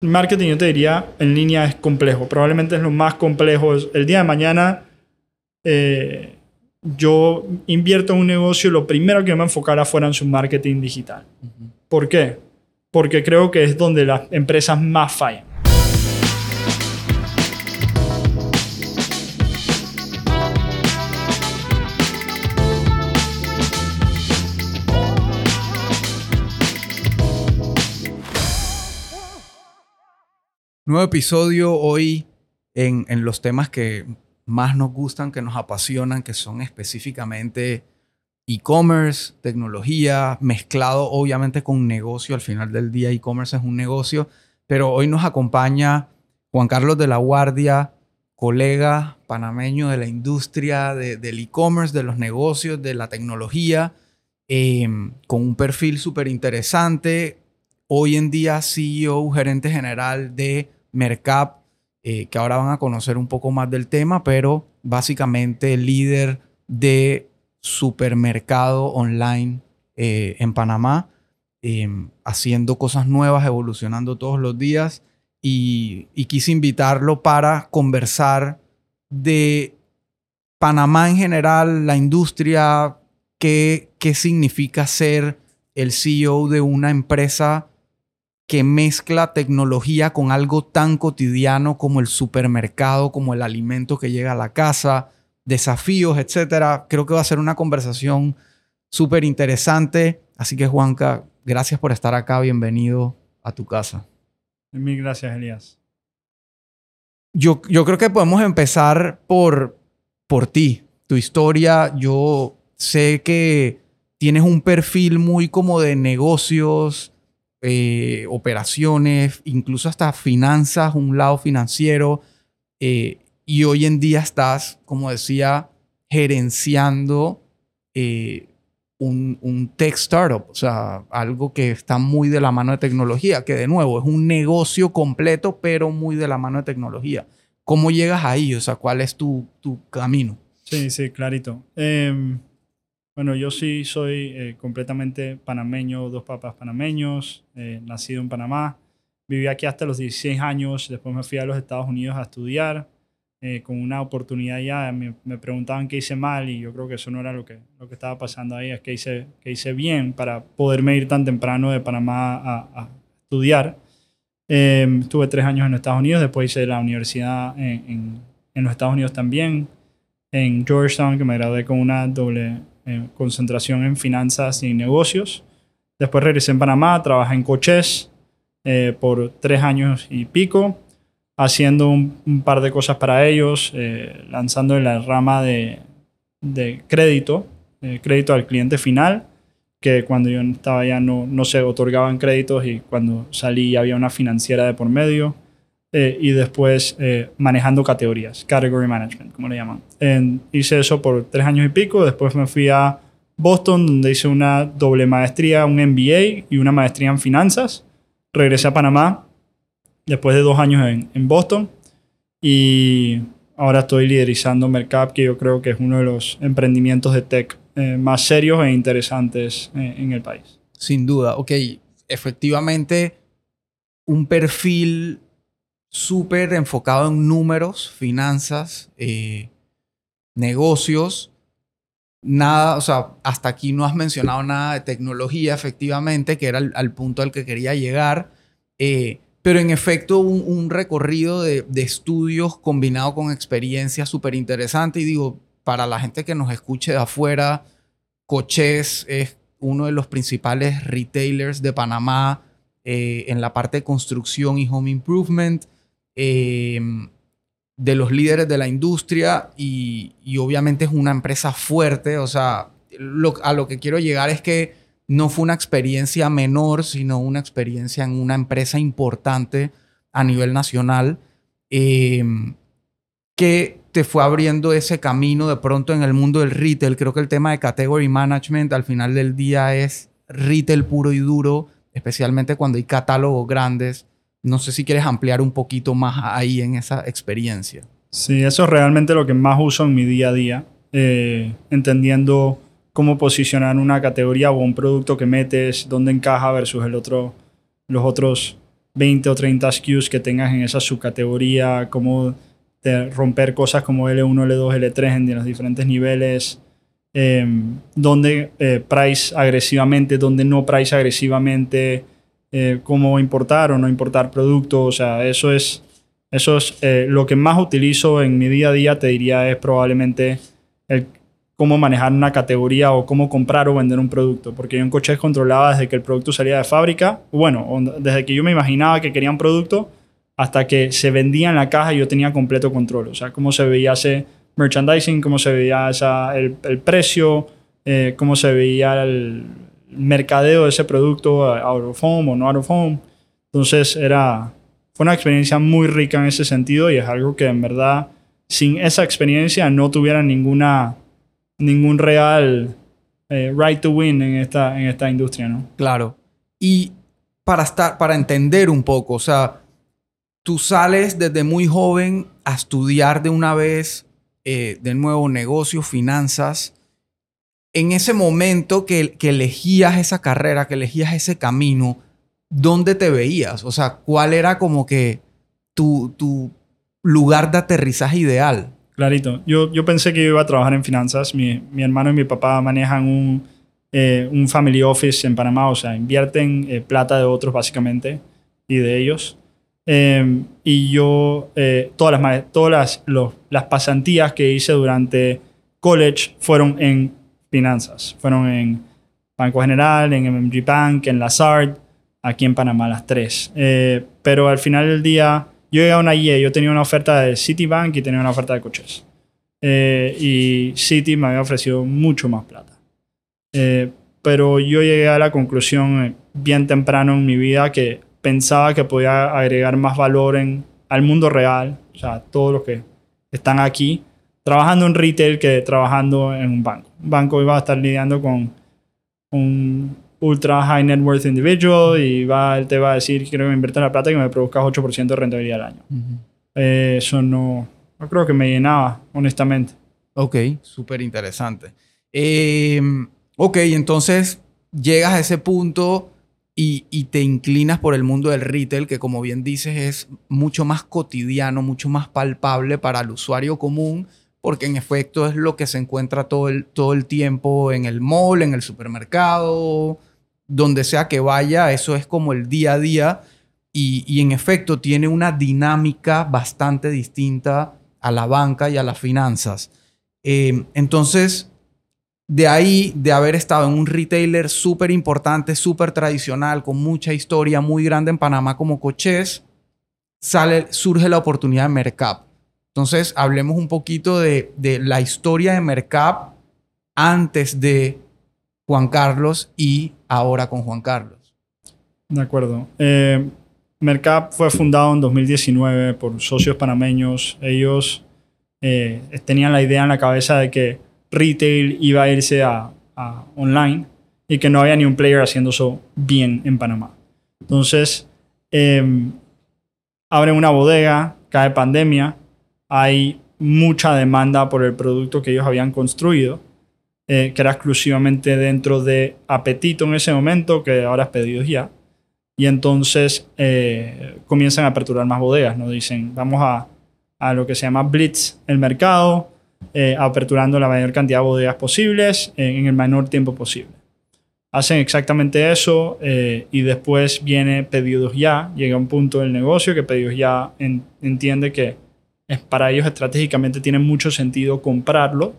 marketing yo te diría en línea es complejo. Probablemente es lo más complejo. El día de mañana eh, yo invierto en un negocio, lo primero que me enfocara fuera en su marketing digital. ¿Por qué? Porque creo que es donde las empresas más fallan. Nuevo episodio hoy en, en, los temas que más nos gustan, que nos apasionan, que son específicamente e-commerce, tecnología, mezclado obviamente con negocio. Al final del día e-commerce es un negocio, pero hoy nos acompaña Juan Carlos de la Guardia, colega panameño de la industria del e-commerce, de los negocios, de la tecnología, em, con un perfil súper interesante. Hoy en día CEO, gerente general de Mercap, eh, que ahora van a conocer un poco más del tema, pero básicamente líder de supermercado online eh, en Panamá, em, haciendo cosas nuevas, evolucionando todos los días. Y, quise invitarlo para conversar de Panamá en general, la industria, qué, qué significa ser el CEO de una empresa que mezcla tecnología con algo tan cotidiano como el supermercado, como el alimento que llega a la casa, desafíos, etcétera. Creo que va a ser una conversación súper interesante. Así que, Juanca, gracias por estar acá. Bienvenido a tu casa. Mil gracias, Elías. Yo, yo creo que podemos empezar por, por ti, tu historia. Yo sé que tienes un perfil muy como de negocios, eh, operaciones, incluso hasta finanzas, un lado financiero. Eh, y hoy en día estás, como decía, gerenciando eh, un, un, tech startup, o sea, algo que está muy de la mano de tecnología, que de nuevo es un negocio completo, pero muy de la mano de tecnología. ¿Cómo llegas ahí? O sea, ¿cuál es tu, tu camino? Sí, sí, clarito. Em, bueno, yo sí soy eh, completamente panameño, dos papás panameños, eh, nacido en Panamá. Viví aquí hasta los 16 años, después me fui a los Estados Unidos a estudiar. Eh, con una oportunidad ya, me, preguntaban qué hice mal y yo creo que eso no era lo que, lo que estaba pasando ahí, es que hice, que hice bien para poderme ir tan temprano de Panamá a, estudiar. Em, estuve tres años en Estados Unidos, después hice la universidad en, en los Estados Unidos también, en Georgetown, que me gradué con una doble concentración en finanzas y negocios. Después regresé en Panamá, trabajé en Coches eh, por tres años y pico, haciendo un, par de cosas para ellos, eh, lanzando la rama de, de crédito, eh, crédito al cliente final, que cuando yo estaba allá no, no se otorgaban créditos y cuando salí ya había una financiera de por medio. Eh, y después eh, manejando categorías, category management, como le llaman. hice eso por tres años y pico, después me fui a Boston, donde hice una doble maestría, un MBA y una maestría en finanzas. Regresé a Panamá después de dos años en, en Boston y ahora estoy liderizando Mercap, que yo creo que es uno de los emprendimientos de tech eh, más serios e interesantes en el país. Sin duda, ok, efectivamente un perfil súper enfocado en números, finanzas, eh, negocios. Nada, o sea, hasta aquí no has mencionado nada de tecnología, efectivamente, que era al, punto al que quería llegar. Eh, pero en efecto, un, recorrido de, estudios combinado con experiencia súper interesante. Y digo, para la gente que nos escuche de afuera, Coches es uno de los principales retailers de Panamá eh, en la parte de construcción y home improvement. Em, de los líderes de la industria y, obviamente es una empresa fuerte. O sea, a lo que quiero llegar es que no fue una experiencia menor, sino una experiencia en una empresa importante a nivel nacional em, que te fue abriendo ese camino de pronto en el mundo del retail. Creo que el tema de category management al final del día es retail puro y duro, especialmente cuando hay catálogos grandes no sé si quieres ampliar un poquito más ahí en esa experiencia. Sí, eso es realmente lo que más uso en mi día a día, eh, entendiendo cómo posicionar una categoría o un producto que metes, dónde encaja versus el otro, los otros 20 o 30 SKUs que tengas en esa subcategoría, cómo romper cosas como L1, L2, L3 en los diferentes niveles, eh, dónde price agresivamente, dónde no price agresivamente, eh, cómo importar o no importar productos, o sea, eso es, eso es eh, lo que más utilizo en mi día a día, te diría, es probablemente el cómo manejar una categoría o cómo comprar o vender un producto. Porque yo en Coches controlaba desde que el producto salía de fábrica, bueno, desde que yo me imaginaba que quería un producto hasta que se vendía en la caja y yo tenía completo control. O sea, cómo se veía ese merchandising, cómo se veía esa, el, el, precio, eh, cómo se veía el mercadeo de ese producto, out of home o no out of home. Entonces era, fue una experiencia muy rica en ese sentido y es algo que en verdad sin esa experiencia no tuviera ninguna ningún real eh, right to win en esta, en esta industria, ¿no? Claro. Y para, estar, para entender un poco, o sea, tú sales desde muy joven a estudiar de una vez, eh, de nuevo, negocios, finanzas. En ese momento que, que elegías esa carrera, que elegías ese camino, ¿dónde te veías? O sea, ¿cuál era como que tu, tu lugar de aterrizaje ideal? Clarito. Yo, yo pensé que iba a trabajar en finanzas. Mi, mi hermano y mi papá manejan un, eh, un family office en Panamá, o sea, invierten eh, plata de otros básicamente y de ellos. Eh, y yo, eh, todas, las, todas las, los, las pasantías que hice durante college fueron en finanzas. Fueron en Banco General, en MMG Bank, en Lazard, aquí en Panamá, las tres. Eh, pero al final del día yo llegué a una IE, yo tenía una oferta de Citibank y tenía una oferta de coches. Eh, y Citi me había ofrecido mucho más plata. Eh, pero yo llegué a la conclusión bien temprano en mi vida que pensaba que podía agregar más valor en, al mundo real, o sea, todos los que están aquí, trabajando en retail que trabajando en un banco. Un banco iba a estar lidiando con un ultra high net worth individual y va, él te va a decir, quiero que me invierta la plata y que me produzcas 8% de rentabilidad al año. Uh -huh. eh, eso no, no creo que me llenaba, honestamente. Ok, súper interesante. Eh, ok, entonces llegas a ese punto y, y, te inclinas por el mundo del retail, que como bien dices es mucho más cotidiano, mucho más palpable para el usuario común, porque en efecto es lo que se encuentra todo el, todo el tiempo en el mall, en el supermercado, donde sea que vaya, eso es como el día a día y, y, en efecto tiene una dinámica bastante distinta a la banca y a las finanzas. Eh, entonces, de ahí, de haber estado en un retailer súper importante, súper tradicional, con mucha historia muy grande en Panamá como Coches, sale, surge la oportunidad de Mercap. Entonces, hablemos un poquito de, la historia de Mercap antes de Juan Carlos y ahora con Juan Carlos. De acuerdo. Eh, Mercap fue fundado en 2019 por socios panameños. Ellos eh, tenían la idea en la cabeza de que retail iba a irse a, online y que no había ni un player haciendo eso bien en Panamá. Entonces, eh, abren una bodega, cae pandemia, hay mucha demanda por el producto que ellos habían construido eh, que era exclusivamente dentro de Apetito en ese momento, que ahora es pedidos ya. Y entonces eh, comienzan a aperturar más bodegas, ¿no? Dicen, vamos a, a lo que se llama Blitz el mercado, eh, aperturando la mayor cantidad de bodegas posibles en el menor tiempo posible. Hacen exactamente eso eh, y después viene Pedidos Ya. Llega un punto del negocio que Pedidos Ya en, entiende que es, para ellos estratégicamente tiene mucho sentido comprarlo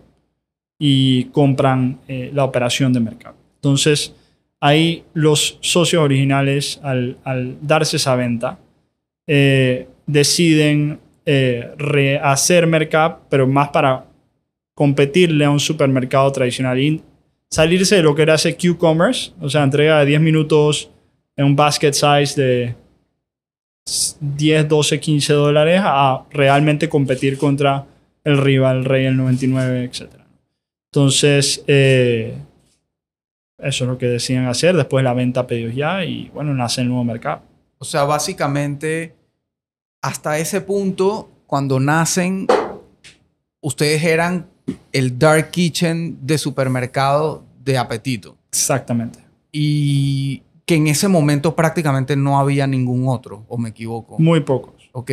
y compran eh, la operación de mercado. Entonces, ahí los socios originales, al, darse esa venta, eh, deciden eh, rehacer Mercap, pero más para competirle a un supermercado tradicional y salirse de lo que era ese Q-Commerce, o sea, entrega de 10 minutos en un basket size de 10, 12, 15 dólares a realmente competir contra el rival, el Rey, el 99, etcétera. Entonces, eh, eso es lo que decían hacer. Después la venta a pedidos ya y bueno, nace el nuevo mercado. O sea, básicamente, hasta ese punto, cuando nacen, ustedes eran el dark kitchen de supermercado de apetito. Exactamente. Y que en ese momento prácticamente no había ningún otro, o me equivoco. Muy pocos. Ok.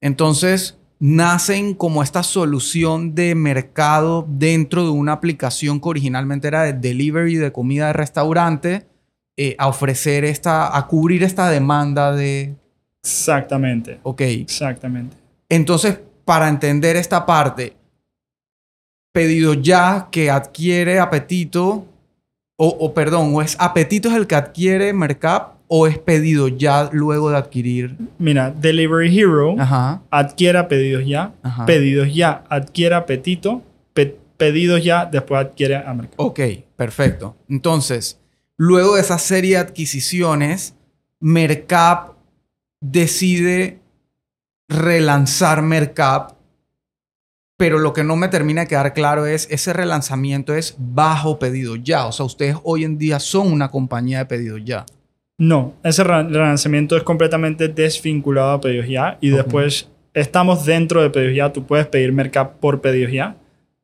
Entonces, nacen como esta solución de mercado dentro de una aplicación que originalmente era de delivery de comida de restaurante, eh, a ofrecer esta, a cubrir esta demanda de... Exactamente. Ok. Exactamente. Entonces, para entender esta parte, pedido ya que adquiere apetito, o, o perdón, o es apetito es el que adquiere Mercap o es pedido ya luego de adquirir. Mira, Delivery Hero Ajá, adquiera pedidos ya, ajá. pedidos ya, adquiere apetito, pe- pedidos ya, después adquiere a mercado. Ok, perfecto. Entonces, luego de esa serie de adquisiciones, Mercap decide relanzar Mercap, pero lo que no me termina de quedar claro es, ese relanzamiento es bajo pedido ya. O sea, ustedes hoy en día son una compañía de pedido ya. No, ese re- relanzamiento es completamente desvinculado a pedidos ya y después estamos dentro de pedidos ya, tú puedes pedir mercado por pedidos ya,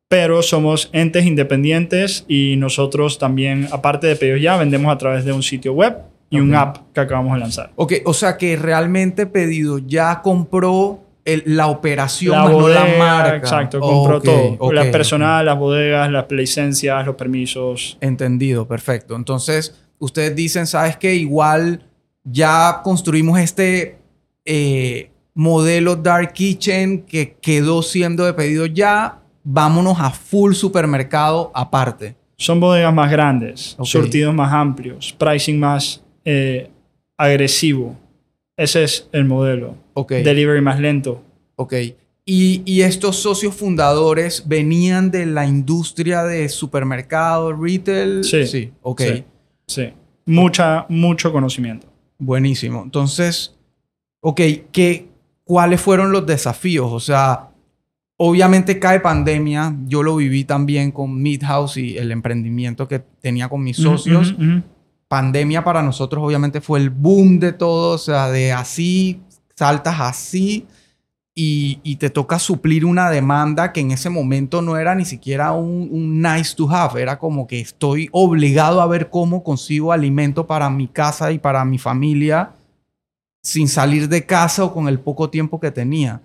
pero somos entes independientes y nosotros también, aparte de pedidos ya, vendemos a través de un sitio web y un app que acabamos de lanzar. Ok, o sea que realmente pedido ya compró el- la operación, La más no la marca. exacto, compró todo. ok, las ok. personal, las bodegas, las licencias, los permisos. Entendido, perfecto. Entonces, ustedes dicen, ¿sabes qué? Igual ya construimos este eh, modelo Dark Kitchen que quedó siendo de pedido ya. Vámonos a full supermercado aparte. Son bodegas más grandes, surtidos más amplios, pricing más eh, agresivo. Ese es el modelo. Ok. Delivery más lento. Ok. Y, y estos socios fundadores venían de la industria de supermercado, retail. Sí. Sí. Ok. Sí. Sí. Mucha, mucho conocimiento. Buenísimo. Entonces, ok, ¿qué, ¿cuáles fueron los desafíos? O sea, obviamente cae pandemia. Yo lo viví también con Midhouse y el emprendimiento que tenía con mis socios. Pandemia para nosotros obviamente fue el boom de todo. O sea, de así, saltas así y, y te toca suplir una demanda que en ese momento no era ni siquiera un, un nice to have. Era como que estoy obligado a ver cómo consigo alimento para mi casa y para mi familia sin salir de casa o con el poco tiempo que tenía.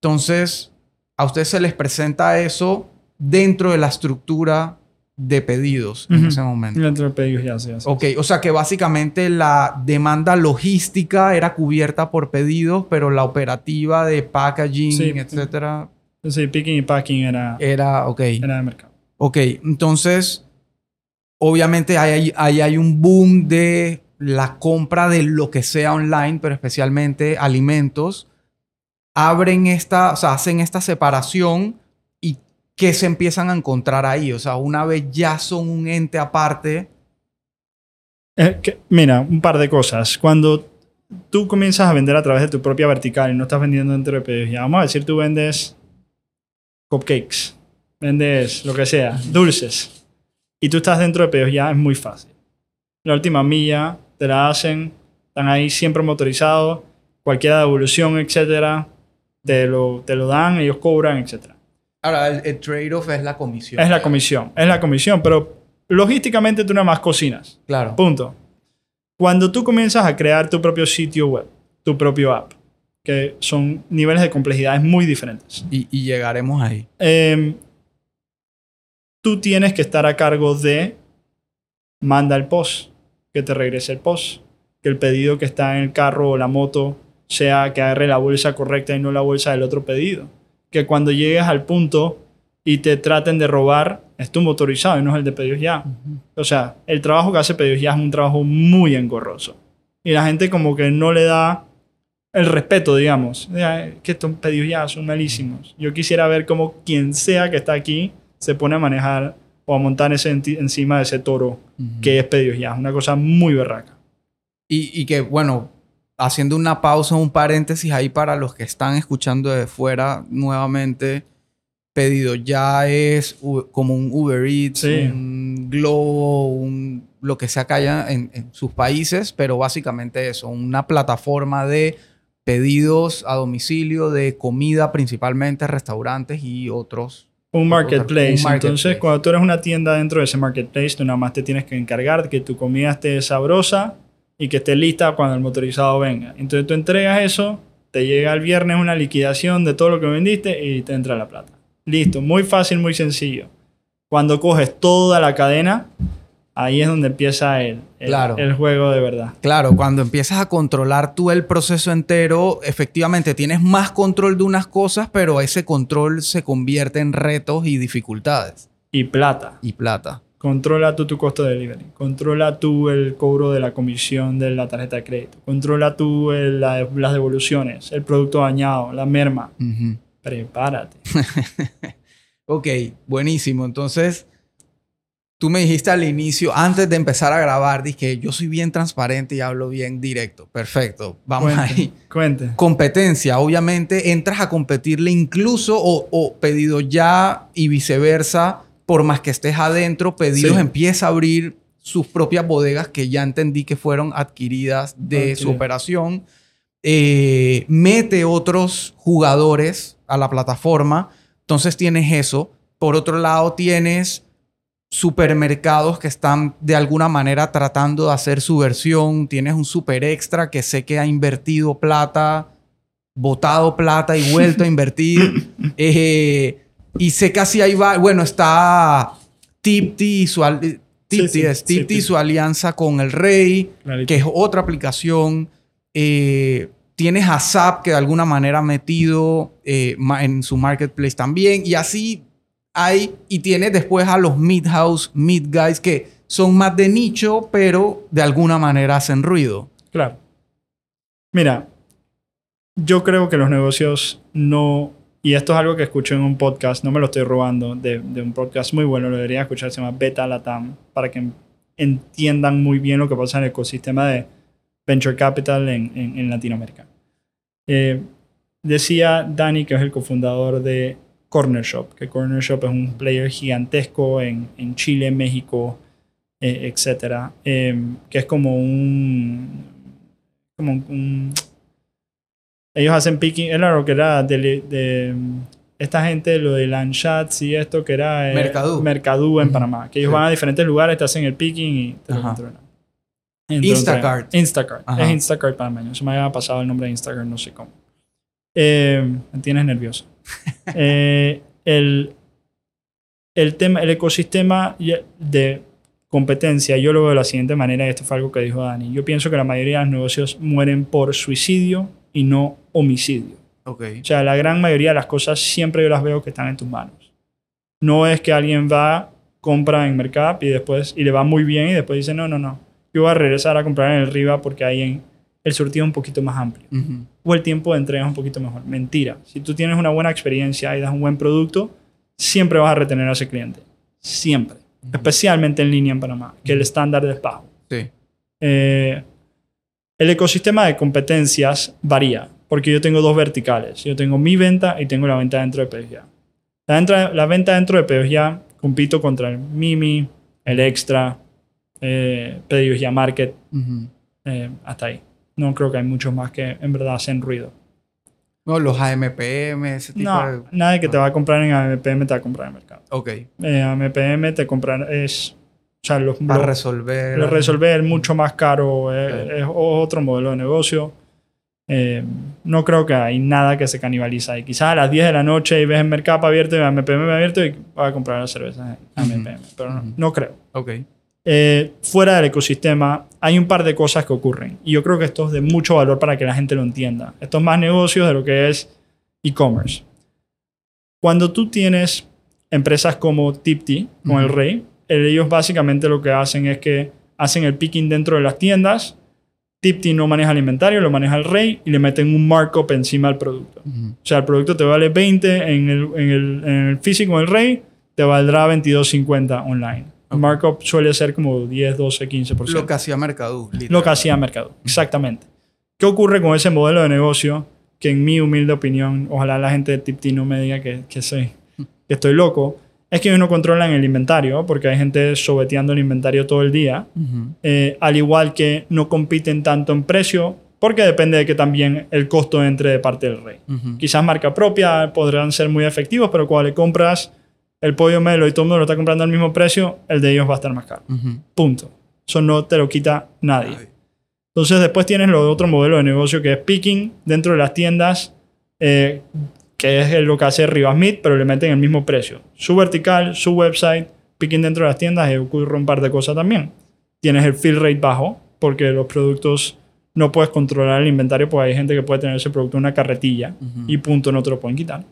Entonces, a ustedes se les presenta eso dentro de la estructura de pedidos en Ujú. ese momento. Dentro de pedidos ya, sí, así. Ok, o sea que básicamente la demanda logística era cubierta por pedidos, pero la operativa de packaging, Sí. etcétera, Sí, picking y packing era, era ok. era de mercado. Ok, entonces, obviamente ahí hay, ahí hay un boom de la compra de lo que sea online, pero especialmente alimentos. Abren esta, o sea, hacen esta separación y ¿qué se empiezan a encontrar ahí? O sea, una vez ya son un ente aparte. Eh, que- mira, un par de cosas. Cuando tú comienzas a vender a través de tu propia vertical y no estás vendiendo pedidos ya, vamos a decir, tú vendes cupcakes, vendes lo que sea, dulces, y tú estás dentro de pedidos ya, es muy fácil. La última milla te la hacen, están ahí siempre motorizados, cualquier devolución, etcétera, te lo, te lo dan, ellos cobran, etcétera. Ahora, el, el trade-off es la comisión. Es la comisión, es la comisión, pero logísticamente tú nada más cocinas. Claro. Punto. Cuando tú comienzas a crear tu propio sitio web, tu propio app, que son niveles de complejidades muy diferentes, Y, y llegaremos ahí. em, tú tienes que estar a cargo de manda el post, que te regrese el post, que el pedido que está en el carro o la moto sea que agarre la bolsa correcta y no la bolsa del otro pedido. Que cuando llegues al punto y te traten de robar, es tu motorizado y no es el de pedidos ya. O sea, el trabajo que hace pedidos ya es un trabajo muy engorroso. Y la gente como que no le da el respeto, digamos. Que estos pedidos ya son malísimos. Yo quisiera ver cómo quien sea que está aquí se pone a manejar o a montar ese encima de ese toro que es pedidos ya. Una cosa muy berraca. Y, y que, bueno, haciendo una pausa, un paréntesis ahí para los que están escuchando de fuera nuevamente, pedido ya es como un Uber Eats, Sí. un Globo, un, lo que sea que haya en, en sus países, pero básicamente eso, una plataforma de pedidos a domicilio de comida, principalmente restaurantes y otros. Un marketplace. Un marketplace. Entonces, cuando tú eres una tienda dentro de ese marketplace, tú nada más te tienes que encargar de que tu comida esté sabrosa, y que esté lista cuando el motorizado venga. Entonces tú entregas eso, te llega el viernes una liquidación de todo lo que vendiste y te entra la plata. Listo, muy fácil, muy sencillo. Cuando coges toda la cadena, ahí es donde empieza el, el, Claro. el juego de verdad. Claro, cuando empiezas a controlar tú el proceso entero, efectivamente tienes más control de unas cosas, pero ese control se convierte en retos y dificultades. Y plata. Y plata. Controla tú tu costo de delivery. Controla tú el cobro de la comisión de la tarjeta de crédito. Controla tú el- la- las devoluciones, el producto dañado, la merma. Prepárate. Ok, buenísimo. Entonces, tú me dijiste al inicio, antes de empezar a grabar, dije, yo soy bien transparente y hablo bien directo. Perfecto, vamos Cuente, ahí. Cuente. Competencia, obviamente entras a competirle incluso o, o pedido ya y viceversa, por más que estés adentro, pedidos Sí. empieza a abrir sus propias bodegas que ya entendí que fueron adquiridas de su Adquiridas. operación. Eh, mete otros jugadores a la plataforma. Entonces tienes eso. Por otro lado, tienes supermercados que están de alguna manera tratando de hacer su versión. Tienes un super extra que sé que ha invertido plata, botado plata y vuelto a invertir. Eh, y sé que así ahí va. Bueno, está Tipti y su, al- Tipti sí, es sí, Tipti y su alianza con el Rey Clarito. que es otra aplicación. Eh, tienes a SAP que de alguna manera ha metido eh, en su marketplace también. Y así hay. Y tienes después a los mid-house, mid-guys que son más de nicho, pero de alguna manera hacen ruido. Claro. Mira, yo creo que los negocios no... Y esto es algo que escuché en un podcast, no me lo estoy robando, de, de un podcast muy bueno, lo debería escuchar, se llama Beta Latam, para que entiendan muy bien lo que pasa en el ecosistema de Venture Capital en, en- Latinoamérica. Eh, decía Dani, que es el cofundador de Corner Shop, que Corner Shop es un player gigantesco en, en Chile, México, eh, etcétera, eh, que es como un, como un- ellos hacen picking, era lo que era de, de- esta gente, lo de Lanchats y esto que era eh, Mercadú. Mercadú en. Panamá, que ellos Sí. van a diferentes lugares, te hacen el picking y te lo Ajá. controlan. Entonces, Instacart. Instacart. Ajá. Es Instacart panameño. Se me había pasado el nombre de Instacart, no sé cómo. Eh, me tienes nervioso. Eh, el, el, tema, el ecosistema de competencia, yo lo veo de la siguiente manera, y esto fue algo que dijo Dani. Yo pienso que la mayoría de los negocios mueren por suicidio y no homicidio. Ok. O sea, la gran mayoría de las cosas siempre yo las veo que están en tus manos. No es que alguien va, compra en Mercado y después y le va muy bien y después dice, no, no, no. Yo voy a regresar a comprar en el Riva porque ahí en, el surtido es un poquito más amplio. Ujú. O el tiempo de entrega es un poquito mejor. Mentira. Si tú tienes una buena experiencia y das un buen producto, siempre vas a retener a ese cliente. Siempre. Especialmente en línea en Panamá, que el estándar es bajo. Sí. Eh, el ecosistema de competencias varía, porque yo tengo dos verticales. Yo tengo mi venta y tengo la venta dentro de Ya. La, entra- la venta dentro de Ya compito contra el Mimi, el Extra, eh, Market, eh, hasta ahí. No creo que hay muchos más que en verdad hacen ruido. No, los AMPM, ese tipo No, de... nadie que te va a comprar en AMPM te va a comprar en el mercado. Ok. Eh, AMPM te compran es... O sea, los, Para los- resolver... Lo resolver mucho más caro, eh, Ok. es otro modelo de negocio. Eh, no creo que hay nada que se canibaliza. Y quizás a las 10 de la noche y ves el mercado abierto y MPM abierto y vas a comprar las cervezas en Ujú. MPM. Pero no, creo. Ok. Eh, fuera del ecosistema hay un par de cosas que ocurren. Y yo creo que esto es de mucho valor para que la gente lo entienda. Esto es más negocios de lo que es e-commerce. Cuando tú tienes empresas como Tipti, con el Ujú. Rey, ellos básicamente lo que hacen es que hacen el picking dentro de las tiendas. Tipti no maneja el inventario, lo maneja el Rey y le meten un markup encima del producto. Ujú. O sea, el producto te vale 20 en el, en el, en el físico del Rey, te valdrá 22.50 online. El Ok. markup suele ser como 10, 12, 15%. Lo que hacía Mercadú. literal. Lo que hacía Mercado. Exactamente. ¿Qué ocurre con ese modelo de negocio? Que en mi humilde opinión, ojalá la gente de Tipti no me diga que, que, soy, que estoy loco, es que ellos no controlan el inventario, porque hay gente sobeteando el inventario todo el día, eh, al igual que no compiten tanto en precio, porque depende de que también el costo entre de parte del rey. Quizás marca propia podrán ser muy efectivos, pero cuando le compras el pollo melo y todo el mundo lo está comprando al mismo precio, el de ellos va a estar más caro. Punto. Eso no te lo quita nadie. Ay. Entonces después tienes lo otro modelo de negocio que es picking dentro de las tiendas, eh, que es lo que hace Rivasmith, pero le meten el mismo precio. Su vertical, su website, picking dentro de las tiendas y ocurre un par de cosas también. Tienes el fill rate bajo, porque los productos no puedes controlar el inventario, porque hay gente que puede tener ese producto en una carretilla y punto, no te lo pueden quitar.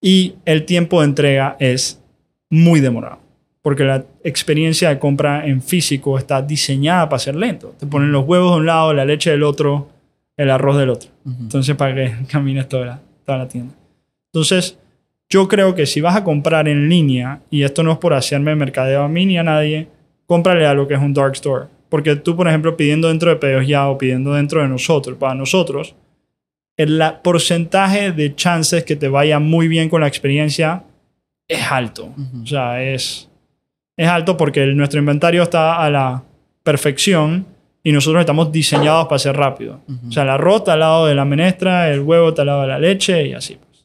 Y el tiempo de entrega es muy demorado, porque la experiencia de compra en físico está diseñada para ser lento. Te ponen los huevos de un lado, la leche del otro, el arroz del otro. Entonces, para que camines toda la, toda la tienda. Entonces, yo creo que si vas a comprar en línea, y esto no es por hacerme mercadeo a mí ni a nadie, cómprale a lo que es un dark store. Porque tú, por ejemplo, pidiendo dentro de Pedidos Ya o pidiendo dentro de nosotros, para nosotros, el porcentaje de chances que te vaya muy bien con la experiencia es alto. O sea, es, es alto porque nuestro inventario está a la perfección y nosotros estamos diseñados para ser rápido. O sea, la rota al lado de la menestra, el huevo está al lado de la leche y así. Pues.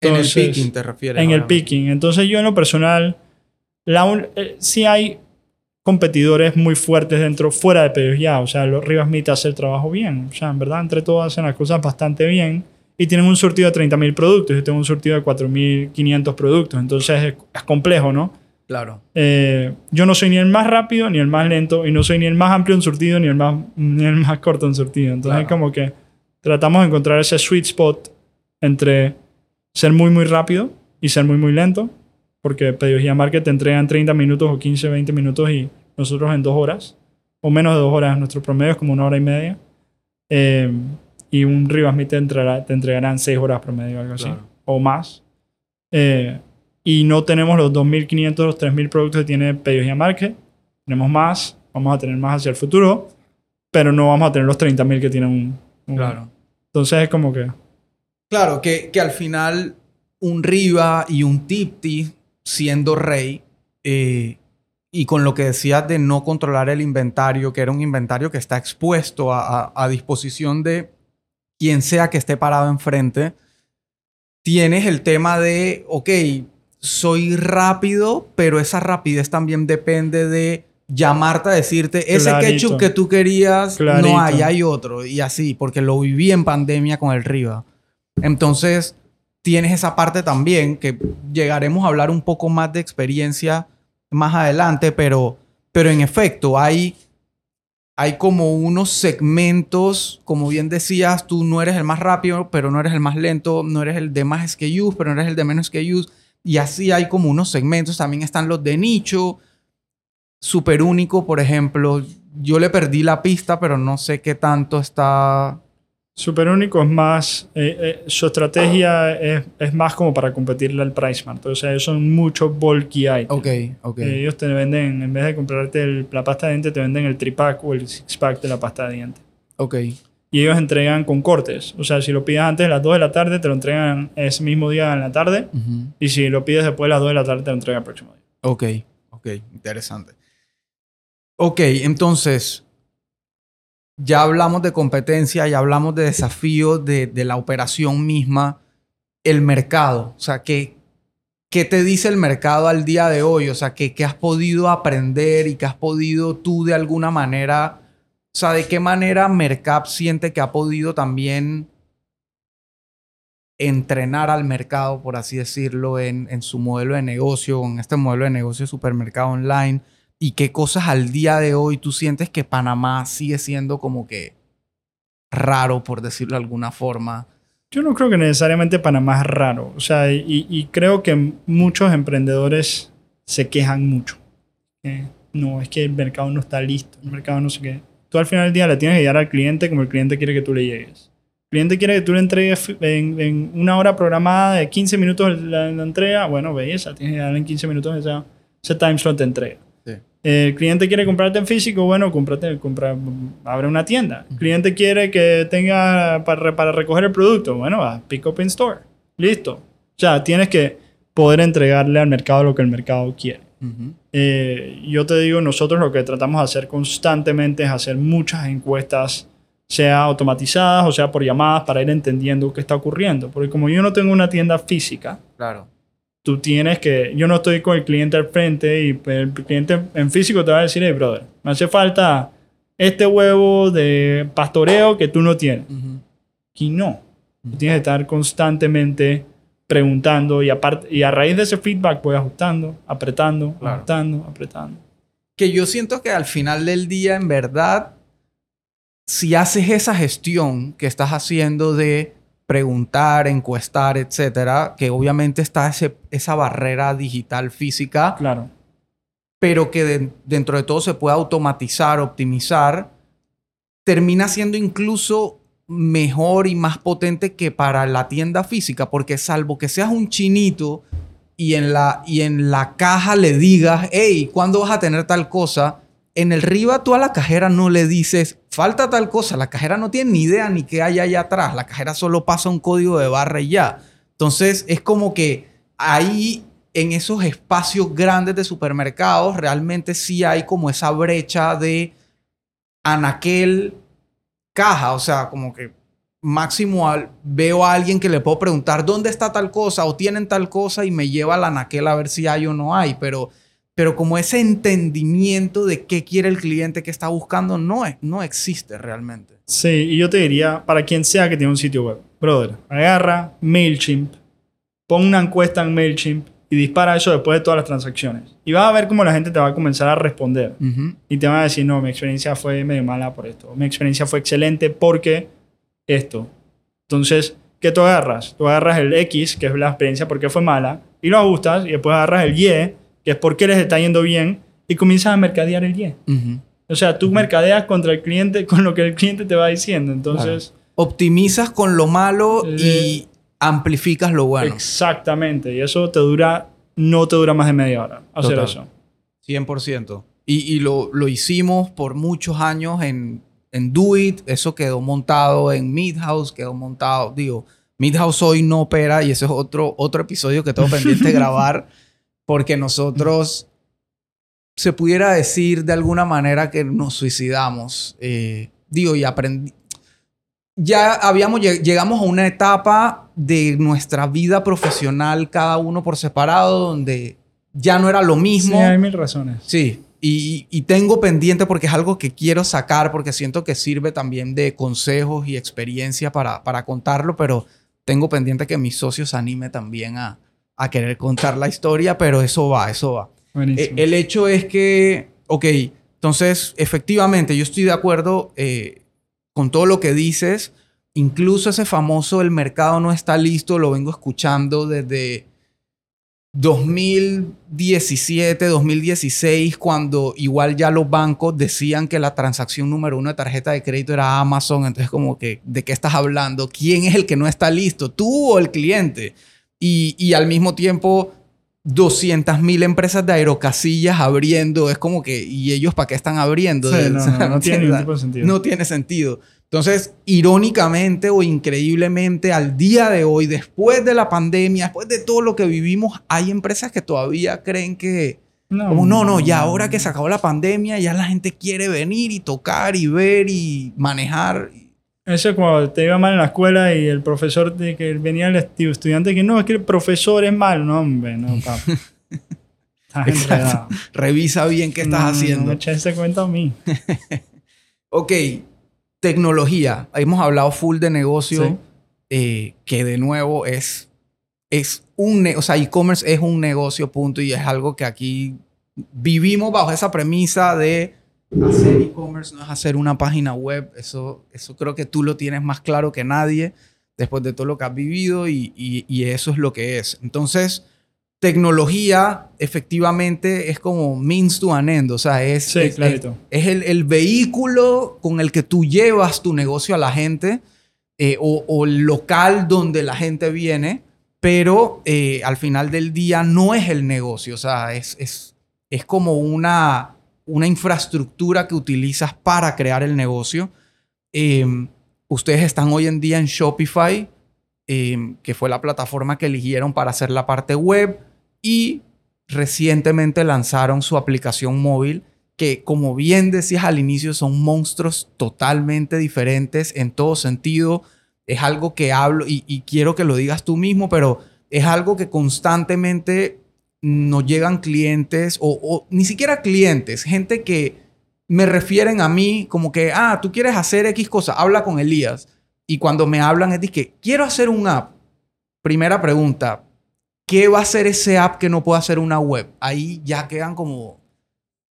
en el picking te refieres. En el picking. Entonces yo en lo personal, la eh, sí hay competidores muy fuertes dentro, fuera de pedidos ya. O sea, los Rivas Meat hace el trabajo bien. O sea, en verdad, entre todos hacen las cosas bastante bien. Y tienen un surtido de 30.000 productos. Yo tengo un surtido de 4.500 productos. Entonces es, complejo, ¿no? Claro. Eh, yo no soy ni el más rápido ni el más lento. Y no soy ni el más amplio en surtido ni el más, ni el más corto en surtido. Entonces es como que tratamos de encontrar ese sweet spot entre ser muy, muy rápido y ser muy, muy lento porque pedidos ya market te entregan 30 minutos o 15, 20 minutos y nosotros en dos horas, o menos de dos horas, nuestro promedio es como una hora y media. Eh, y un Rivas te, te entregarán seis horas promedio, algo así, o más. Eh, y no tenemos los 2.500, los 3.000 productos que tiene Pedidos ya Market. Tenemos más, vamos a tener más hacia el futuro, pero no vamos a tener los 30.000 que tienen un, Claro. Entonces es como que... Claro, que, que al final un Riva y un Tipti siendo rey, eh, y con lo que decías de no controlar el inventario, que era un inventario que está expuesto a, disposición de quien sea que esté parado enfrente, tienes el tema de, ok, soy rápido, pero esa rapidez también depende de llamarte a decirte, ese ketchup que tú querías, no hay, hay otro. Y así, porque lo viví en pandemia con el Riva. Entonces, tienes esa parte también, que llegaremos a hablar un poco más de experiencia más adelante, pero, pero en efecto hay, hay como unos segmentos, como bien decías, tú no eres el más rápido, pero no eres el más lento, no eres el de más SKUs, pero no eres el de menos SKUs, y así hay como unos segmentos, también están los de nicho, súper único, por ejemplo, yo le perdí la pista, pero no sé qué tanto está Super único es más, eh, eh, su estrategia es, es, más como para competirle al PriceMart. O sea, ellos son muchos bulky items. Ok, ok. ellos te venden, en vez de comprarte el, la pasta de dientes, te venden el tripack o el six-pack de la pasta de dientes. Ok. Y ellos entregan con cortes. O sea, si lo pides antes de las 2 de la tarde, te lo entregan ese mismo día en la tarde. Y si lo pides después de las 2 de la tarde, te lo entregan el próximo día. Ok, ok. Interesante. Ok, entonces, ya hablamos de competencia, ya hablamos de desafíos de, la operación misma, el mercado, o sea, ¿qué, ¿qué te dice el mercado al día de hoy? O sea, ¿qué, ¿qué has podido aprender y qué has podido tú de alguna manera, o sea, de qué manera Mercap siente que ha podido también entrenar al mercado, por así decirlo, en, su modelo de negocio, en este modelo de negocio de supermercado online? y qué cosas al día de hoy tú sientes que Panamá sigue siendo como que raro, por decirlo de alguna forma. Yo no creo que necesariamente Panamá es raro. O sea, y, creo que muchos emprendedores se quejan mucho. no, es que el mercado no está listo, el mercado no sé qué. Tú al final del día le tienes que llegar al cliente como el cliente quiere que tú le llegues. El cliente quiere que tú le entregues en, una hora programada de 15 minutos la, entrega. Bueno, belleza, tienes que darle en 15 minutos ese, ese time slot de entrega. El cliente quiere comprarte en físico, bueno, cómprate, compra, abre una tienda. El cliente quiere que tenga para, para recoger el producto, bueno, va, pick up in store. Listo. O sea, tienes que poder entregarle al mercado lo que el mercado quiere. Eh, yo te digo, nosotros lo que tratamos de hacer constantemente es hacer muchas encuestas, sea automatizadas o sea por llamadas, para ir entendiendo qué está ocurriendo. Porque como yo no tengo una tienda física, claro tú tienes que, yo no estoy con el cliente al frente y el cliente en físico te va a decir, hey, brother, me hace falta este huevo de pastoreo que tú no tienes. Aquí no. Tú tienes que estar constantemente preguntando y, aparte, y a raíz de ese feedback voy ajustando, apretando, ajustando, apretando. Que yo siento que al final del día, en verdad, si haces esa gestión que estás haciendo de preguntar, encuestar, etcétera, que obviamente está esa barrera digital física. Claro. Pero que dentro de todo se puede automatizar, optimizar, termina siendo incluso mejor y más potente que para la tienda física, porque salvo que seas un chinito y en la, y en la caja le digas, hey, ¿cuándo vas a tener tal cosa? En el RIVA tú a la cajera no le dices, falta tal cosa, la cajera no tiene ni idea ni qué hay allá atrás, la cajera solo pasa un código de barra y ya. Entonces es como que ahí en esos espacios grandes de supermercados realmente sí hay como esa brecha de anaquel caja, o sea, como que máximo veo a alguien que le puedo preguntar dónde está tal cosa o tienen tal cosa y me lleva a la anaquel a ver si hay o no hay, pero pero como ese entendimiento de qué quiere el cliente que está buscando no, no existe realmente. Sí, y yo te diría, para quien sea que tiene un sitio web, brother, agarra MailChimp, pon una encuesta en MailChimp y dispara eso después de todas las transacciones. Y vas a ver cómo la gente te va a comenzar a responder. Y te va a decir, no, mi experiencia fue medio mala por esto. Mi experiencia fue excelente porque esto. Entonces, ¿qué tú agarras? Tú agarras el X, que es la experiencia porque fue mala, y lo ajustas, y después agarras el Y, que es por qué les está yendo bien, y comienzas a mercadear el bien. O sea, tú mercadeas contra el cliente con lo que el cliente te va diciendo. Entonces... Optimizas con lo malo y amplificas lo bueno. Exactamente. Y eso te dura, no te dura más de media hora hacer eso. 100%. Y, y lo, lo, hicimos por muchos años en, en Do It. Eso quedó montado en Midhouse, quedó montado, digo, Midhouse hoy no opera y ese es otro, otro episodio que tengo pendiente de grabar porque nosotros se pudiera decir de alguna manera que nos suicidamos. Eh, digo, y aprendí. Ya habíamos, llegamos a una etapa de nuestra vida profesional, cada uno por separado, donde ya no era lo mismo. Sí, hay mil razones. Sí, y, y, tengo pendiente porque es algo que quiero sacar, porque siento que sirve también de consejos y experiencia para, para contarlo, pero tengo pendiente que mis socios anime también a, a querer contar la historia, pero eso va, eso va. Eh, el hecho es que, ok, entonces efectivamente yo estoy de acuerdo eh, con todo lo que dices, incluso ese famoso el mercado no está listo, lo vengo escuchando desde 2017, 2016, cuando igual ya los bancos decían que la transacción número uno de tarjeta de crédito era Amazon, entonces como que, ¿de qué estás hablando? ¿Quién es el que no está listo? ¿Tú o el cliente? y, al mismo tiempo 200 mil empresas de aerocasillas abriendo. Es como que, ¿y ellos para qué están abriendo? no, tiene, ningún tipo de sentido. No tiene sentido. Entonces, irónicamente o increíblemente, al día de hoy, después de la pandemia, después de todo lo que vivimos, hay empresas que todavía creen que, no, como, no, no, ya ahora que se acabó la pandemia, ya la gente quiere venir y tocar y ver y manejar. Eso es cuando te iba mal en la escuela y el profesor que venía el estudiante que no, es que el profesor es malo. No, hombre, no, Revisa bien qué estás haciendo. No, echa ese cuento a mí. ok, tecnología. Hemos hablado full de negocio, eh, que de nuevo es, es un... O sea, e-commerce es un negocio, punto, y es algo que aquí vivimos bajo esa premisa de hacer e-commerce no es hacer una página web. Eso, eso creo que tú lo tienes más claro que nadie después de todo lo que has vivido y, y, eso es lo que es. Entonces, tecnología efectivamente es como means to an end. O sea, es, es, el, el, vehículo con el que tú llevas tu negocio a la gente eh, o, o, el local donde la gente viene, pero eh, al final del día no es el negocio. O sea, es, es, es como una una infraestructura que utilizas para crear el negocio. Em, ustedes están hoy en día en Shopify, em, que fue la plataforma que eligieron para hacer la parte web y recientemente lanzaron su aplicación móvil que como bien decías al inicio son monstruos totalmente diferentes en todo sentido. Es algo que hablo y quiero que lo digas tú mismo, pero es algo que constantemente nos llegan clientes o, ni siquiera clientes, gente que me refieren a mí como que, ah, tú quieres hacer X cosa, habla con Elías. Y cuando me hablan es que quiero hacer un app. Primera pregunta, ¿qué va a hacer ese app que no puede hacer una web? Ahí ya quedan como,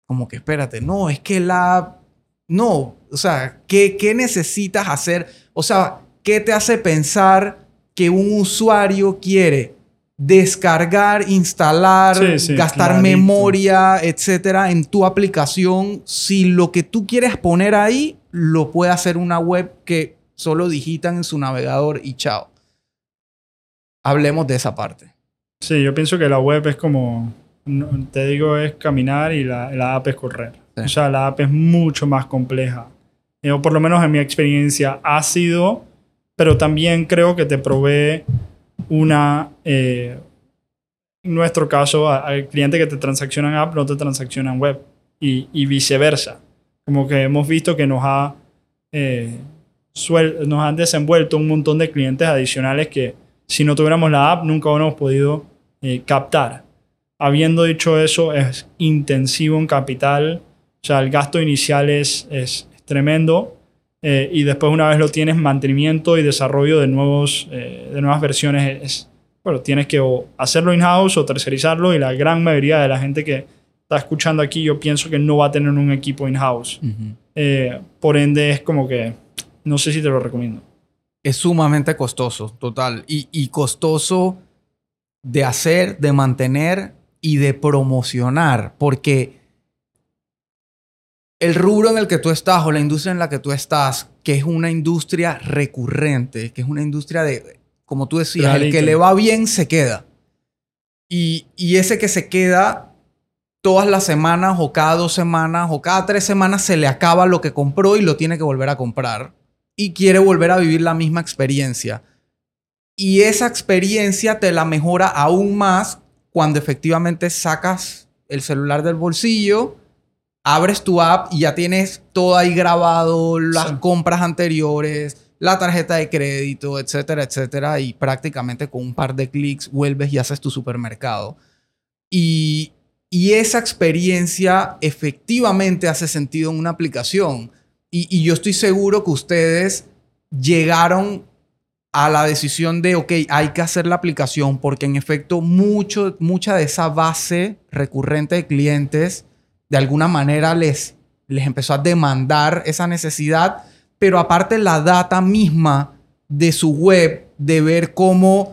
como que espérate, no, es que la app, no, o sea, ¿qué, ¿qué necesitas hacer? O sea, ¿qué te hace pensar que un usuario quiere descargar, instalar, Sí, sí, gastar clarito. memoria, etcétera, en tu aplicación, si lo que tú quieres poner ahí lo puede hacer una web que solo digitan en su navegador y chao. Hablemos de esa parte. Sí, yo pienso que la web es como, te digo, es caminar y la, la app es correr. Sí. O sea, la app es mucho más compleja. Eh, o por lo menos en mi experiencia ha sido, pero también creo que te provee una, eh, en nuestro caso, al cliente que te transacciona en app no te transacciona en web y, viceversa. Como que hemos visto que nos ha, eh, nos han desenvuelto un montón de clientes adicionales que si no tuviéramos la app nunca hubiéramos podido eh, captar. Habiendo dicho eso, es intensivo en capital, o sea, el gasto inicial es, es tremendo eh, y después una vez lo tienes, mantenimiento y desarrollo de, nuevos, eh, de nuevas versiones es, bueno, tienes que o hacerlo in-house o tercerizarlo y la gran mayoría de la gente que está escuchando aquí yo pienso que no va a tener un equipo in-house. Eh, por ende es como que no sé si te lo recomiendo. Es sumamente costoso, total. Y, y costoso de hacer, de mantener y de promocionar. Porque el rubro en el que tú estás o la industria en la que tú estás, que es una industria recurrente, que es una industria de, como tú decías, el que le va bien se queda. Y, y ese que se queda todas las semanas o cada dos semanas o cada tres semanas se le acaba lo que compró y lo tiene que volver a comprar. Y quiere volver a vivir la misma experiencia. Y esa experiencia te la mejora aún más cuando efectivamente sacas el celular del bolsillo, abres tu app y ya tienes todo ahí grabado, las Sí. compras anteriores, la tarjeta de crédito, etcétera, etcétera. Y prácticamente con un par de clics vuelves y haces tu supermercado. Y, y esa experiencia efectivamente hace sentido en una aplicación. Y, y yo estoy seguro que ustedes llegaron a la decisión de, ok, hay que hacer la aplicación porque en efecto mucho, mucha de esa base recurrente de clientes de alguna manera les, les empezó a demandar esa necesidad, pero aparte la data misma de su web, de ver cómo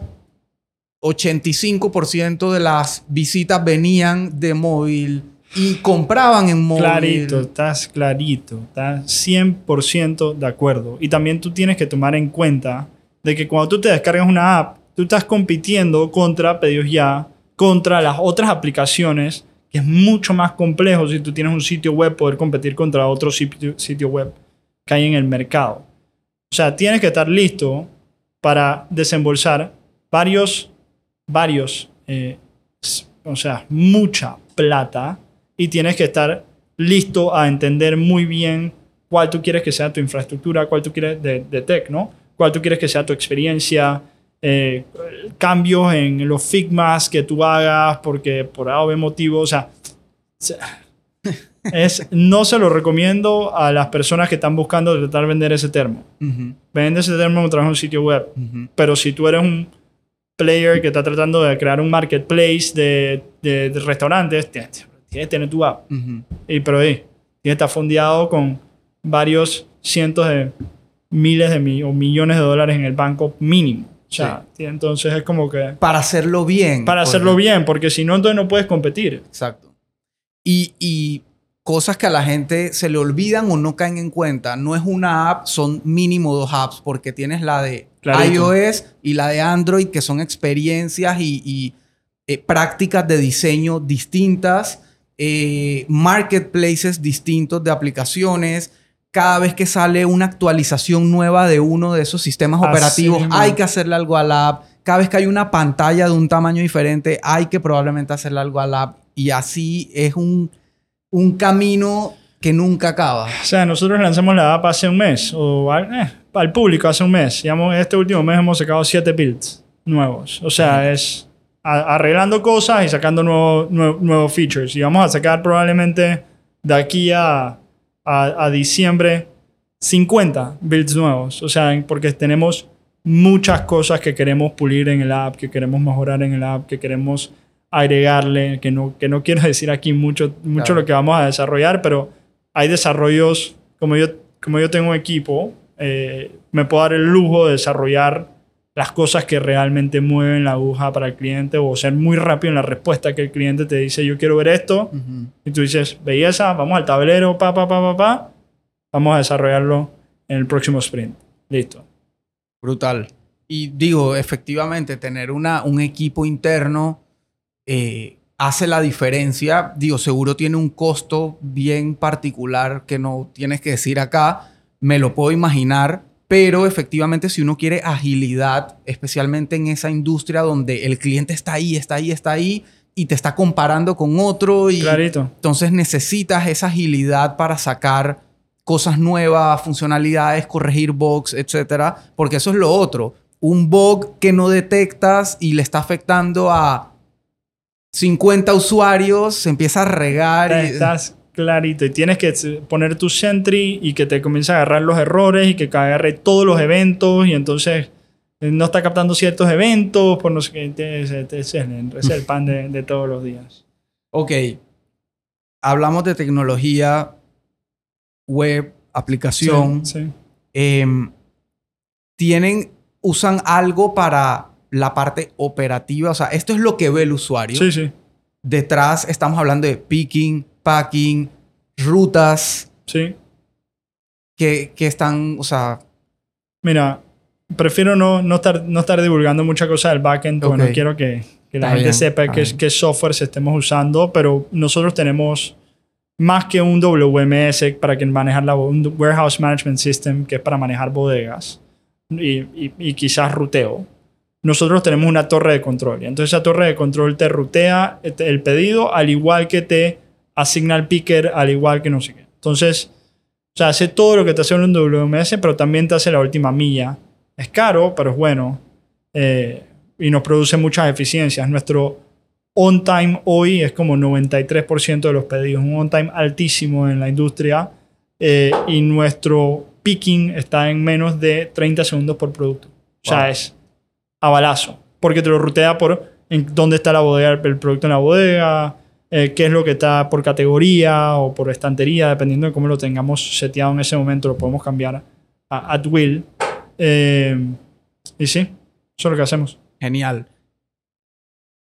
85% de las visitas venían de móvil y compraban en móvil. Clarito, estás clarito, estás 100% de acuerdo. Y también tú tienes que tomar en cuenta de que cuando tú te descargas una app, tú estás compitiendo contra Pedidos Ya, contra las otras aplicaciones, que es mucho más complejo si tú tienes un sitio web poder competir contra otro sitio, web que hay en el mercado. O sea, tienes que estar listo para desembolsar varios, varios, eh, o sea, mucha plata y tienes que estar listo a entender muy bien cuál tú quieres que sea tu infraestructura, cuál tú quieres de, de tech, ¿no? Cuál tú quieres que sea tu experiencia, eh, cambios en los figmas que tú hagas porque por A o B motivo, o sea, se- es, no se lo recomiendo a las personas que están buscando tratar de vender ese termo. Vende ese termo a través de un sitio web. ujú. Pero si tú eres un player que está tratando de crear un marketplace de, de- de restaurantes, tienes, que tener tu app. Ujú. Y, pero ahí, tienes que estar fondeado con varios cientos de miles de mi- o millones de dólares en el banco mínimo. O sea, entonces es como que Para hacerlo bien. para hacerlo bien, porque si no, entonces no puedes competir. Exacto. Y, y cosas que a la gente se le olvidan o no caen en cuenta. No es una app, son mínimo dos apps, porque tienes la de Clarito. iOS y la de Android, que son experiencias y, y, eh, prácticas de diseño distintas, eh, marketplaces distintos de aplicaciones. Cada vez que sale una actualización nueva de uno de esos sistemas operativos, hay que hacerle algo a la app. Cada vez que hay una pantalla de un tamaño diferente, hay que probablemente hacerle algo a la app. Y así es un, un camino que nunca acaba. O sea, nosotros lanzamos la app hace un mes, o al, eh, al público hace un mes. Digamos, este último mes hemos sacado siete builds nuevos. O sea, es a- arreglando cosas y sacando nuevos nuevos features. Y vamos a sacar probablemente de aquí a a, a diciembre 50 builds nuevos. O sea, porque tenemos muchas cosas que queremos pulir en el app, que queremos mejorar en el app, que queremos agregarle, que no, que no quiero decir aquí mucho, mucho Claro. lo que vamos a desarrollar, pero hay desarrollos, como yo, como yo tengo un equipo, eh, me puedo dar el lujo de desarrollar las cosas que realmente mueven la aguja para el cliente o ser muy rápido en la respuesta que el cliente te dice, yo quiero ver esto, Ujú. y tú dices, belleza, vamos al tablero, pa, pa, pa, pa, pa, vamos a desarrollarlo en el próximo sprint. Listo. Brutal. Y digo, efectivamente, tener una, un equipo interno eh, hace la diferencia. Digo, seguro tiene un costo bien particular que no tienes que decir acá. Me lo puedo imaginar. Pero efectivamente, si uno quiere agilidad, especialmente en esa industria donde el cliente está ahí, está ahí, está ahí, y te está comparando con otro, y Clarito. entonces necesitas esa agilidad para sacar cosas nuevas, funcionalidades, corregir bugs, etcétera, porque eso es lo otro. Un bug que no detectas y le está afectando a 50 usuarios, se empieza a regar. Estás clarito y tienes que poner tu Sentry y que te comience a agarrar los errores y que agarre todos los eventos y entonces eh, no está captando ciertos eventos por no sé qué. Es es el pan de, de todos los días. Ok, hablamos de tecnología, web, aplicación. Sí, sí. Em, tienen, usan algo para la parte operativa. O sea, esto es lo que ve el usuario. Sí, sí. Detrás estamos hablando de picking, packing, rutas sí. que, que están, o sea, Mira, prefiero no, no, estar, no estar divulgando mucha cosa del backend porque no quiero que, que la Está gente bien, sepa qué, qué softwares estemos usando, pero nosotros tenemos más que un WMS para que manejar la, un Warehouse Management System que es para manejar bodegas y, y- y quizás ruteo. Nosotros tenemos una torre de control y entonces esa torre de control te rutea este, el pedido al igual que te asigna el picker, al igual que no sé qué. Entonces, o sea, hace todo lo que te hace un WMS, pero también te hace la última milla. Es caro, pero es bueno. eh, y nos produce muchas eficiencias. Nuestro on time hoy es como 93% de los pedidos. Un on time altísimo en la industria. eh, y nuestro picking está en menos de 30 segundos por producto. O sea, Wow. es a balazo. Porque te lo rutea por en dónde está la bodega, el producto en la bodega, eh, qué es lo que está por categoría o por estantería, dependiendo de cómo lo tengamos seteado en ese momento, lo podemos cambiar a at will. Eh, y sí, eso es lo que hacemos. genial.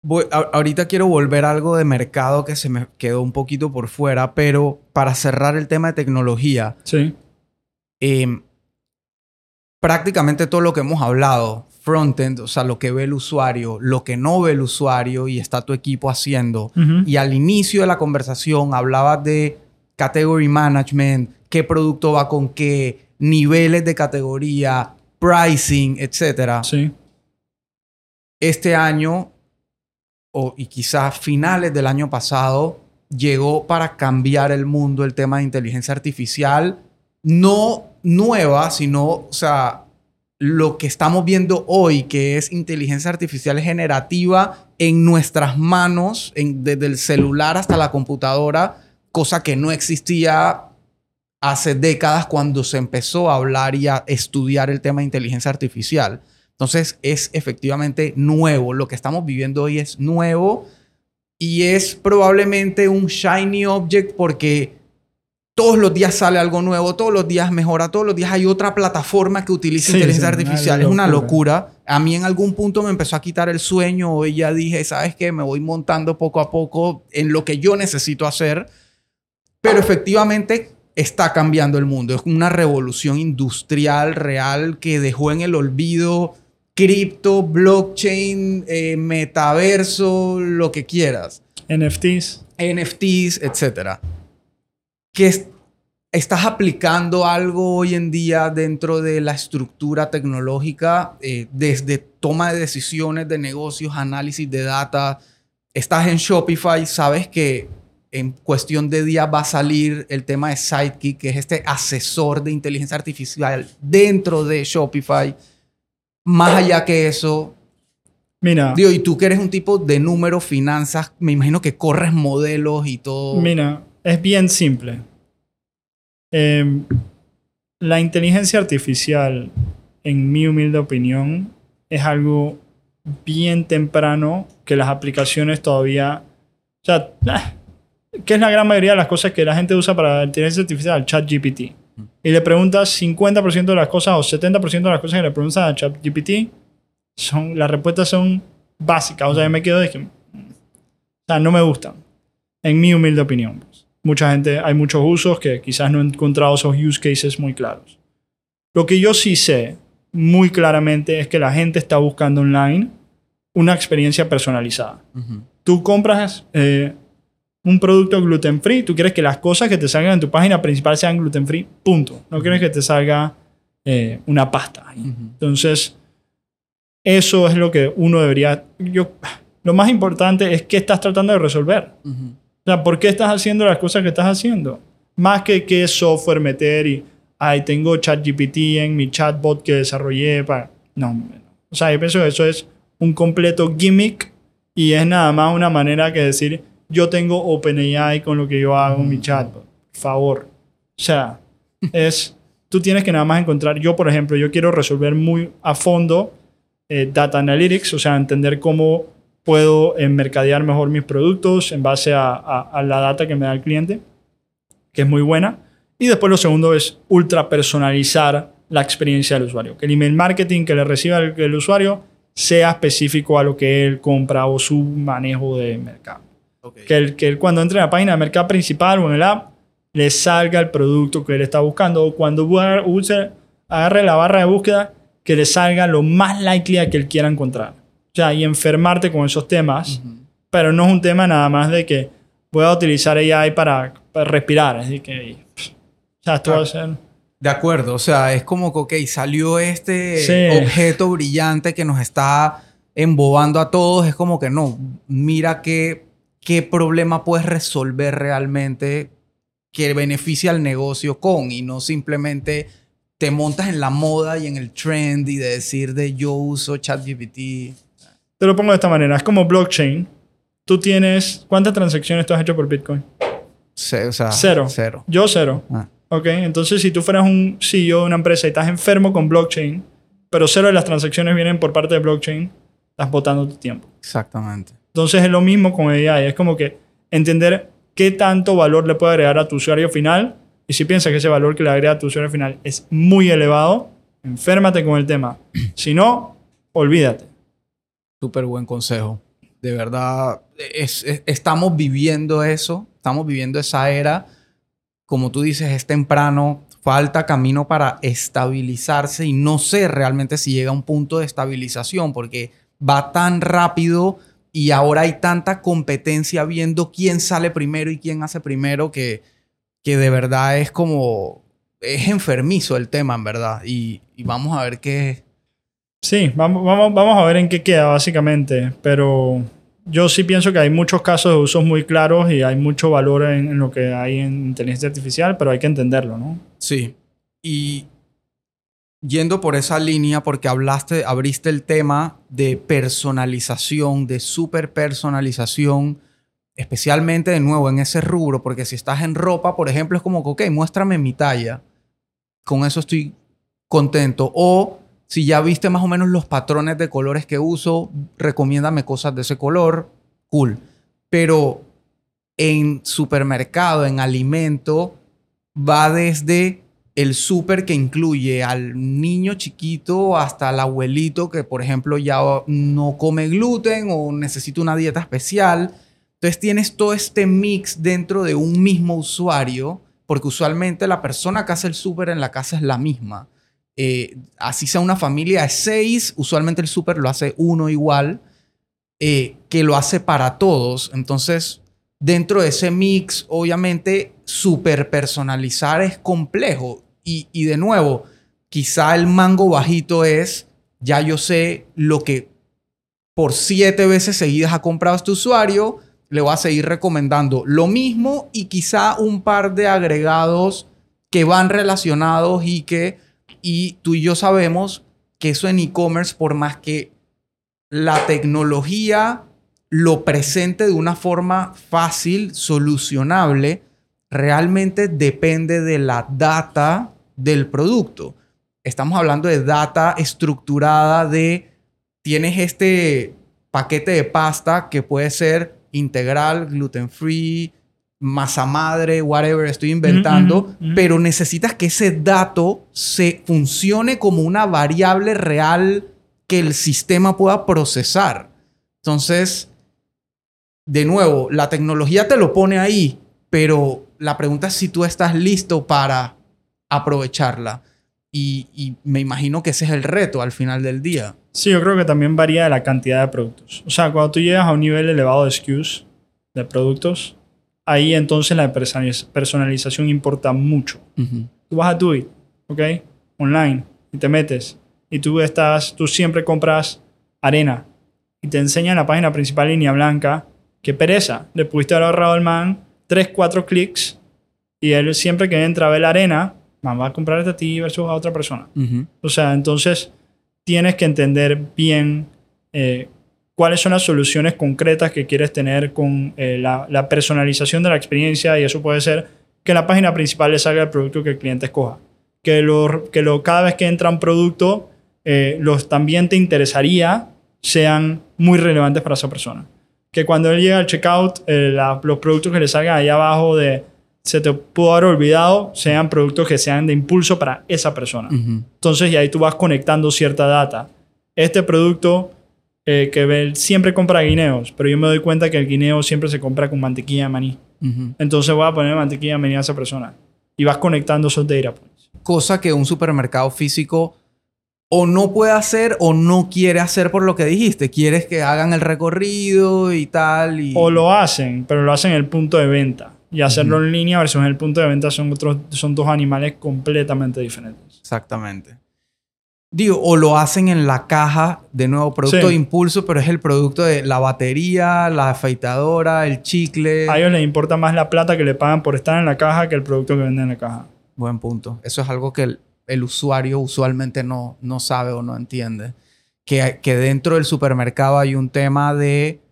Voy- a- ahorita quiero volver a algo de mercado que se me quedó un poquito por fuera, pero para cerrar el tema de tecnología, Sí, em, prácticamente todo lo que hemos hablado, frontend, o sea, lo que ve el usuario, lo que no ve el usuario y está tu equipo haciendo, y al inicio de la conversación hablabas de category management, qué producto va con qué, niveles de categoría, pricing, etcétera. sí, Este año, o, y quizás finales del año pasado, llegó para cambiar el mundo el tema de inteligencia artificial, no nueva, sino, o sea, lo que estamos viendo hoy, que es inteligencia artificial generativa en nuestras manos, en- desde el celular hasta la computadora, cosa que no existía hace décadas cuando se empezó a hablar y a estudiar el tema de inteligencia artificial. Entonces es efectivamente nuevo. Lo que estamos viviendo hoy es nuevo y es probablemente un shiny object porque todos los días sale algo nuevo, todos los días mejora, todos los días hay otra plataforma que utiliza Sí, inteligencia sí, una artificial. Es una locura. A mí en algún punto me empezó a quitar el sueño. Hoy ya dije, ¿sabes qué? Me voy montando poco a poco en lo que yo necesito hacer. Pero efectivamente está cambiando el mundo. Es una revolución industrial real que dejó en el olvido cripto, blockchain, eh, metaverso, lo que quieras. NFTs. NFTs, etcétera. Que es- estás aplicando algo hoy en día dentro de la estructura tecnológica, eh, desde toma de decisiones de negocios, análisis de data. Estás en Shopify, sabes que en cuestión de días va a salir el tema de Sidekick, que es este asesor de inteligencia artificial dentro de Shopify. Más allá que eso, Mira, Digo, y tú que eres un tipo de números, finanzas, me imagino que corres modelos y todo. mira, es bien simple. Em, la inteligencia artificial, en mi humilde opinión, es algo bien temprano que las aplicaciones todavía... O sea, ah, ¿qué es la gran mayoría de las cosas que la gente usa para la inteligencia artificial? ChatGPT. Y le preguntas 50% de las cosas o 70% de las cosas que le preguntas a ChatGPT, son, las respuestas son básicas. O sea, yo me quedo de que... O sea, no me gustan. En mi humilde opinión. Mucha gente, hay muchos usos que quizás no he encontrado esos use cases muy claros. Lo que yo sí sé muy claramente es que la gente está buscando online una experiencia personalizada. Tú compras eh, un producto gluten free, tú quieres que las cosas que te salgan en tu página principal sean gluten free, punto. No quieres que te salga eh, una pasta. Entonces, eso es lo que uno debería... Yo, lo más importante es qué estás tratando de resolver. O sea, ¿por qué estás haciendo las cosas que estás haciendo? Más que qué software meter y, ay, tengo ChatGPT en mi chatbot que desarrollé para... No, o sea, yo pienso que eso es un completo gimmick y es nada más una manera que decir, yo tengo OpenAI con lo que yo hago en mi chatbot. Por favor. O sea, es... Tú tienes que nada más encontrar... Yo, por ejemplo, yo quiero resolver muy a fondo eh, data analytics, o sea, entender cómo puedo eh, mercadear mejor mis productos en base a, a- a la data que me da el cliente, que es muy buena. Y después lo segundo es ultra personalizar la experiencia del usuario. Que el email marketing que le reciba el, el usuario sea específico a lo que él compra o su manejo de mercado. Que él, que él cuando entre a la página de mercado principal o en el app, le salga el producto que él está buscando. O cuando use, agarre la barra de búsqueda, que le salga lo más likely a que él quiera encontrar. Sea, y enfermarte con esos temas. Ujú. Pero no es un tema nada más de que voy a utilizar AI para, para respirar. Es decir, que... pff, O sea, esto va a ser... De acuerdo, o sea, es como que, ok, salió este Sí. objeto brillante que nos está embobando a todos. Es como que no, mira qué, qué problema puedes resolver realmente que beneficia al negocio con y no simplemente te montas en la moda y en el trend y de decir de yo uso ChatGPT. Te lo pongo de esta manera. Es como blockchain. Tú tienes... ¿Cuántas transacciones tú has hecho por Bitcoin? O sea, Cero. Cero. Yo cero. Ah, Ok, entonces si tú fueras un CEO de una empresa y estás enfermo con blockchain, pero cero de las transacciones vienen por parte de blockchain, estás botando tu tiempo. exactamente. Entonces es lo mismo con AI, es como que entender qué tanto valor le puede agregar a tu usuario final y si piensas que ese valor que le agrega a tu usuario final es muy elevado, enférmate con el tema. Si no, olvídate. Súper buen consejo. De verdad, es- es- estamos viviendo eso, estamos viviendo esa era. Como tú dices, es temprano, falta camino para estabilizarse y no sé realmente si llega a un punto de estabilización porque va tan rápido y ahora hay tanta competencia viendo quién sale primero y quién hace primero que, que de verdad es como, es enfermizo el tema, en verdad. Y, y vamos a ver qué, Sí, vamos, a ver en qué queda básicamente, pero yo sí pienso que hay muchos casos de usos muy claros y hay mucho valor en, lo que hay en inteligencia artificial, pero hay que entenderlo, ¿no? Sí. Y yendo por esa línea, porque hablaste, abriste el tema de personalización, de super personalización, especialmente de nuevo en ese rubro, porque si estás en ropa, por ejemplo, es como ok, muéstrame mi talla. Con eso estoy contento. O si ya viste más o menos los patrones de colores que uso, recomiéndame cosas de ese color. Cool. Pero en supermercado, en alimento, va desde el súper que incluye al niño chiquito hasta el abuelito que, por ejemplo, ya no come gluten o necesita una dieta especial. Entonces tienes todo este mix dentro de un mismo usuario, porque usualmente la persona que hace el súper en la casa es la misma. Eh, así sea una familia de seis, usualmente el súper lo hace uno igual, eh, que lo hace para todos. Entonces, dentro de ese mix, obviamente, súper personalizar es complejo. Y, y de nuevo, quizá el mango bajito es, ya yo sé lo que por siete veces seguidas ha comprado este usuario, le voy a seguir recomendando lo mismo y quizá un par de agregados que van relacionados y que, y tú y yo sabemos que eso en e-commerce, por más que la tecnología lo presente de una forma fácil, solucionable, realmente depende de la data del producto. Estamos hablando de data estructurada de tienes este paquete de pasta que puede ser integral, gluten free, masa madre, whatever estoy inventando, pero necesitas que ese dato se funcione como una variable real que el sistema pueda procesar. Entonces, de nuevo, la tecnología te lo pone ahí, pero la pregunta es si tú estás listo para aprovecharla. Y, y me imagino que ese es el reto al final del día. Sí, yo creo que también varía de la cantidad de productos. O sea, cuando tú llegas a un nivel elevado de SKUs, de productos, ahí entonces la personaliz- personalización importa mucho. Tú vas a Doit, ¿ok? Online, y te metes, y tú estás, tú siempre compras arena, y te enseña en la página principal línea blanca, qué pereza, le pudiste haber ahorrado al man 3, 4 clics, y él siempre que entra a ver la arena, man va a comprarte a ti versus a otra persona. Ujú. O sea, entonces tienes que entender bien eh, cuáles son las soluciones concretas que quieres tener con eh, la, la personalización de la experiencia y eso puede ser que en la página principal le salga el producto que el cliente escoja. Que, lo, que lo, cada vez que entra un producto, eh, los también te interesaría sean muy relevantes para esa persona. Que cuando él llega al checkout, eh, la- los productos que le salgan ahí abajo de se te pudo haber olvidado, sean productos que sean de impulso para esa persona. Ujú. Entonces, y ahí tú vas conectando cierta data. Este producto eh, que ve- siempre compra guineos, pero yo me doy cuenta que el guineo siempre se compra con mantequilla de maní. Entonces voy a poner mantequilla de maní a esa persona. Y vas conectando esos data points. Cosa que un supermercado físico o no puede hacer o no quiere hacer por lo que dijiste. Quieres que hagan el recorrido y tal. Y... O lo hacen, pero lo hacen en el punto de venta. Y hacerlo en línea versus en el punto de venta son, otros, son dos animales completamente diferentes. Exactamente. Digo, o lo hacen en la caja, de nuevo, producto Sí. de impulso, pero es el producto de la batería, la afeitadora, el chicle. A ellos les importa más la plata que le pagan por estar en la caja que el producto que venden en la caja. Buen punto. Eso es algo que el, el usuario usualmente no, no sabe o no entiende. Que, que dentro del supermercado hay un tema de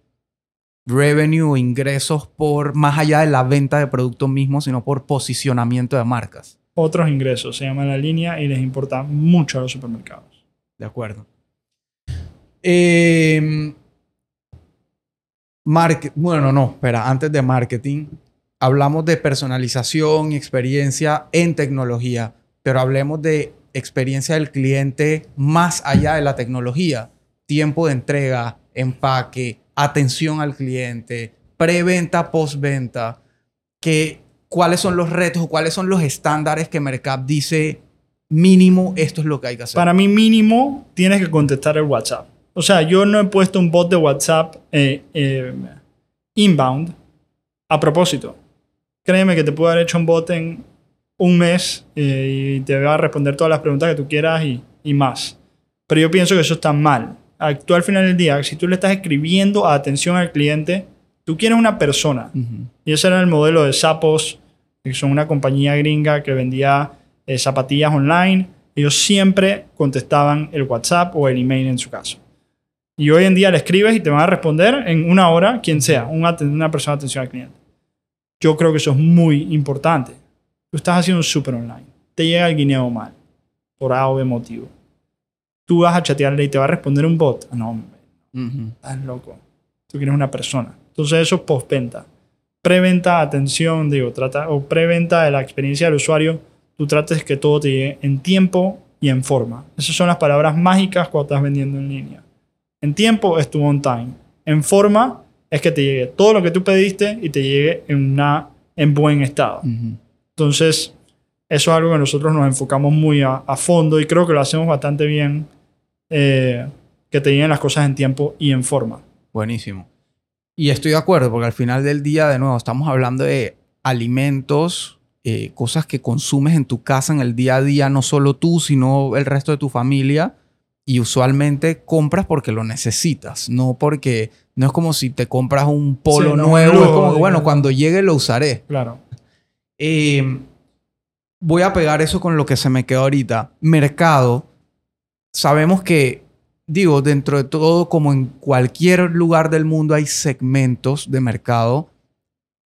revenue o ingresos por más allá de la venta de producto mismo, sino por posicionamiento de marcas. Otros ingresos se llaman la línea y les importa mucho a los supermercados. De acuerdo. Eh, market- bueno, no, espera, antes de marketing, hablamos de personalización y experiencia en tecnología, pero hablemos de experiencia del cliente más allá de la tecnología. Tiempo de entrega, empaque, atención al cliente, preventa, postventa. Que, ¿Cuáles son los retos o cuáles son los estándares que Mercap dice mínimo esto es lo que hay que hacer? Para mí mínimo tienes que contestar el WhatsApp. O sea, yo no he puesto un bot de WhatsApp eh, eh, inbound a propósito. Créeme que te puedo haber hecho un bot en un mes eh, y te va a responder todas las preguntas que tú quieras y, más. Pero yo pienso que eso está mal. Tú al final del día, si tú le estás escribiendo a atención al cliente, tú quieres una persona. Y ese era el modelo de Sapos, que son una compañía gringa que vendía eh, zapatillas online. Ellos siempre contestaban el WhatsApp o el email en su caso. Y hoy en día le escribes y te van a responder en una hora, quien sea, una, persona de atención al cliente. Yo creo que eso es muy importante. Tú estás haciendo un super online. Te llega el guineo mal, por A o B motivo. Tú vas a chatearle y te va a responder un bot. No, hombre, Ujú. estás loco. Tú quieres una persona. Entonces eso es postventa. Preventa, atención, digo, trata, o preventa de la experiencia del usuario, tú trates que todo te llegue en tiempo y en forma. Esas son las palabras mágicas cuando estás vendiendo en línea. En tiempo es tu on time. En forma es que te llegue todo lo que tú pediste y te llegue en, una, en buen estado. Entonces, eso es algo que nosotros nos enfocamos muy a, a fondo y creo que lo hacemos bastante bien, eh, que te lleguen las cosas en tiempo y en forma. Buenísimo. Y estoy de acuerdo, porque al final del día, de nuevo, estamos hablando de alimentos, eh, cosas que consumes en tu casa en el día a día, no solo tú, sino el resto de tu familia. Y usualmente compras porque lo necesitas, no porque no es como si te compras un polo Sí, no, nuevo, es como que, bueno, cuando llegue lo usaré. Claro. Eh, voy a pegar eso con lo que se me quedó ahorita. Mercado. Sabemos que, digo, dentro de todo, como en cualquier lugar del mundo hay segmentos de mercado.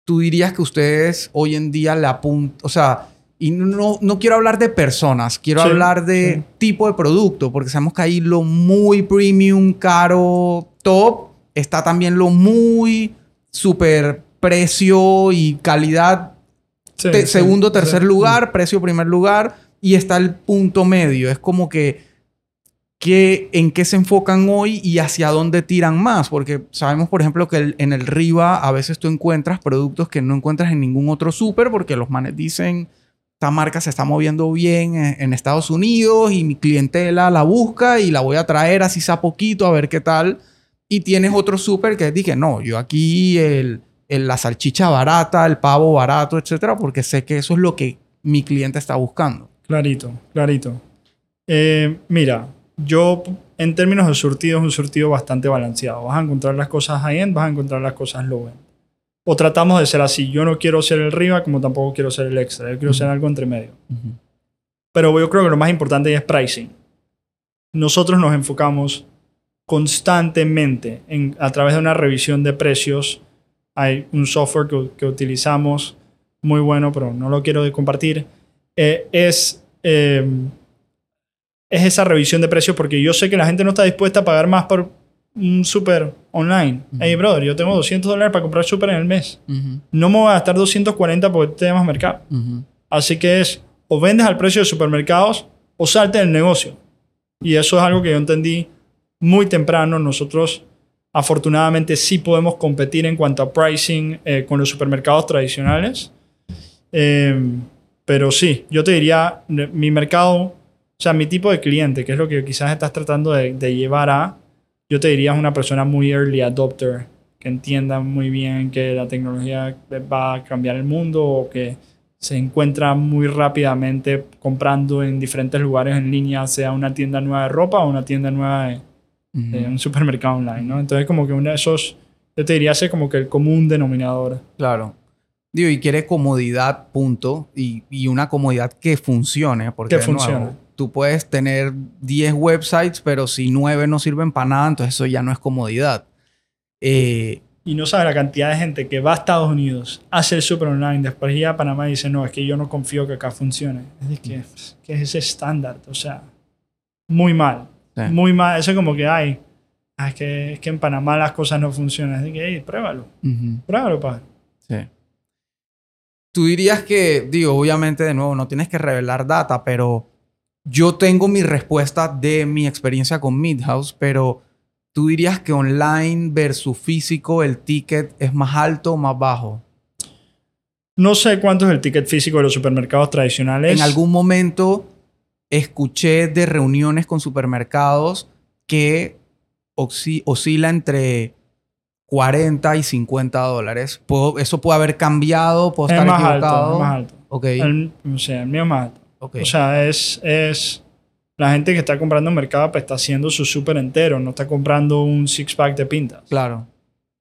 tú dirías que ustedes hoy en día le apuntan, o sea, y no, no quiero hablar de personas, quiero Sí, hablar de sí. tipo de producto, porque sabemos que ahí lo muy premium, caro, top, está también lo muy super precio y calidad Sí, te- sí, segundo, tercer lugar, precio primer lugar y está el punto medio. Es como que, que en qué se enfocan hoy y hacia dónde tiran más, porque sabemos, por ejemplo, que el- en el Riva a veces tú encuentras productos que no encuentras en ningún otro súper porque los manes dicen esta marca se está moviendo bien en, en Estados Unidos y mi clientela la busca y la voy a traer así sea poquito a ver qué tal. Y tienes otro súper que dije, no, yo aquí el, el- la salchicha barata, el pavo barato, etcétera, porque sé que eso es lo que mi cliente está buscando. Clarito, clarito. Eh, mira, yo en términos de surtido es un surtido bastante balanceado. Vas a encontrar las cosas high-end, vas a encontrar las cosas low-end. O tratamos de ser así. Yo no quiero ser el Riva como tampoco quiero ser el extra. Yo quiero ser algo entre medio. Pero yo creo que lo más importante es pricing. Nosotros nos enfocamos constantemente en, a través de una revisión de precios. Hay un software que, que utilizamos muy bueno, pero no lo quiero compartir. Eh, es, eh, es esa revisión de precios porque yo sé que la gente no está dispuesta a pagar más por un súper online. Ujú. Hey, brother, yo tengo 200 dólares para comprar súper en el mes. No me voy a gastar 240 porque te más mercado. Así que es o vendes al precio de supermercados o salte del negocio. Y eso es algo que yo entendí muy temprano. Nosotros afortunadamente sí podemos competir en cuanto a pricing eh, con los supermercados tradicionales. Eh, pero sí, yo te diría, mi mercado, o sea, mi tipo de cliente, que es lo que quizás estás tratando de, de llevar a, yo te diría es una persona muy early adopter, que entienda muy bien que la tecnología va a cambiar el mundo o que se encuentra muy rápidamente comprando en diferentes lugares en línea, sea una tienda nueva de ropa o una tienda nueva de, un supermercado online, ¿no? Entonces como que uno de esos, yo te diría, ese como que el común denominador. Claro. Digo, y quiere comodidad, punto. Y, y una comodidad que funcione. Porque, Que nuevo, funcione. Tú puedes tener 10 websites, pero si 9 no sirven para nada, entonces eso ya no es comodidad. Eh, Y no sabes la cantidad de gente que va a Estados Unidos, hace el super online, después llega a Panamá y dice, no, es que yo no confío que acá funcione. Es de que, que es ese estándar, o sea, muy mal. Sí. Muy mal. Eso es como que, ay, ah, es, que, es que en Panamá las cosas no funcionan. Es de que, hey, pruébalo, ujú, pruébalo, padre. sí. Tú dirías que, digo, obviamente, de nuevo, no tienes que revelar data, pero yo tengo mi respuesta de mi experiencia con Midhouse, pero tú dirías que online versus físico el ticket es más alto o más bajo. No sé cuánto es el ticket físico de los supermercados tradicionales. En algún momento escuché de reuniones con supermercados que oscila entre 40 y 50 dólares. Puedo- eso puede haber cambiado, puedo es estar más alto, equivocado. es más alto. Ok, El, o sea, el mío es más alto. O sea, es, es la gente que está comprando en Mercado pues, está haciendo su súper entero, no está comprando un six pack de pintas. claro,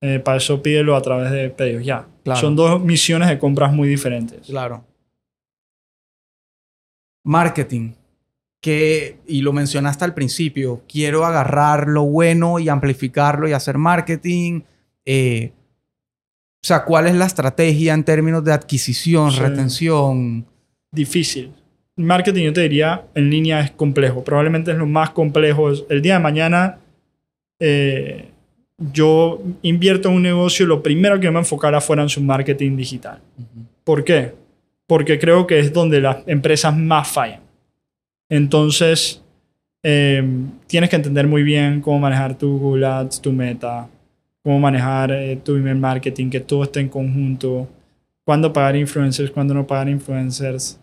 Eh, para eso pídelo a través de pedidos ya. Claro. Son dos misiones de compras muy diferentes. claro. Marketing. Que, y lo mencionaste al principio, quiero agarrar lo bueno y amplificarlo y hacer marketing. Eh, o sea, ¿cuál es la estrategia en términos de adquisición, Sí. retención? Difícil. Marketing, yo te diría, en línea es complejo. Probablemente es lo más complejo. El día de mañana, eh, yo invierto en un negocio, lo primero que me enfocara fuera en su marketing digital. ¿Por qué? Porque creo que es donde las empresas más fallan. Entonces, eh, tienes que entender muy bien cómo manejar tu Google Ads, tu meta, cómo manejar eh, tu email marketing, que todo esté en conjunto, cuándo pagar influencers, cuándo no pagar influencers,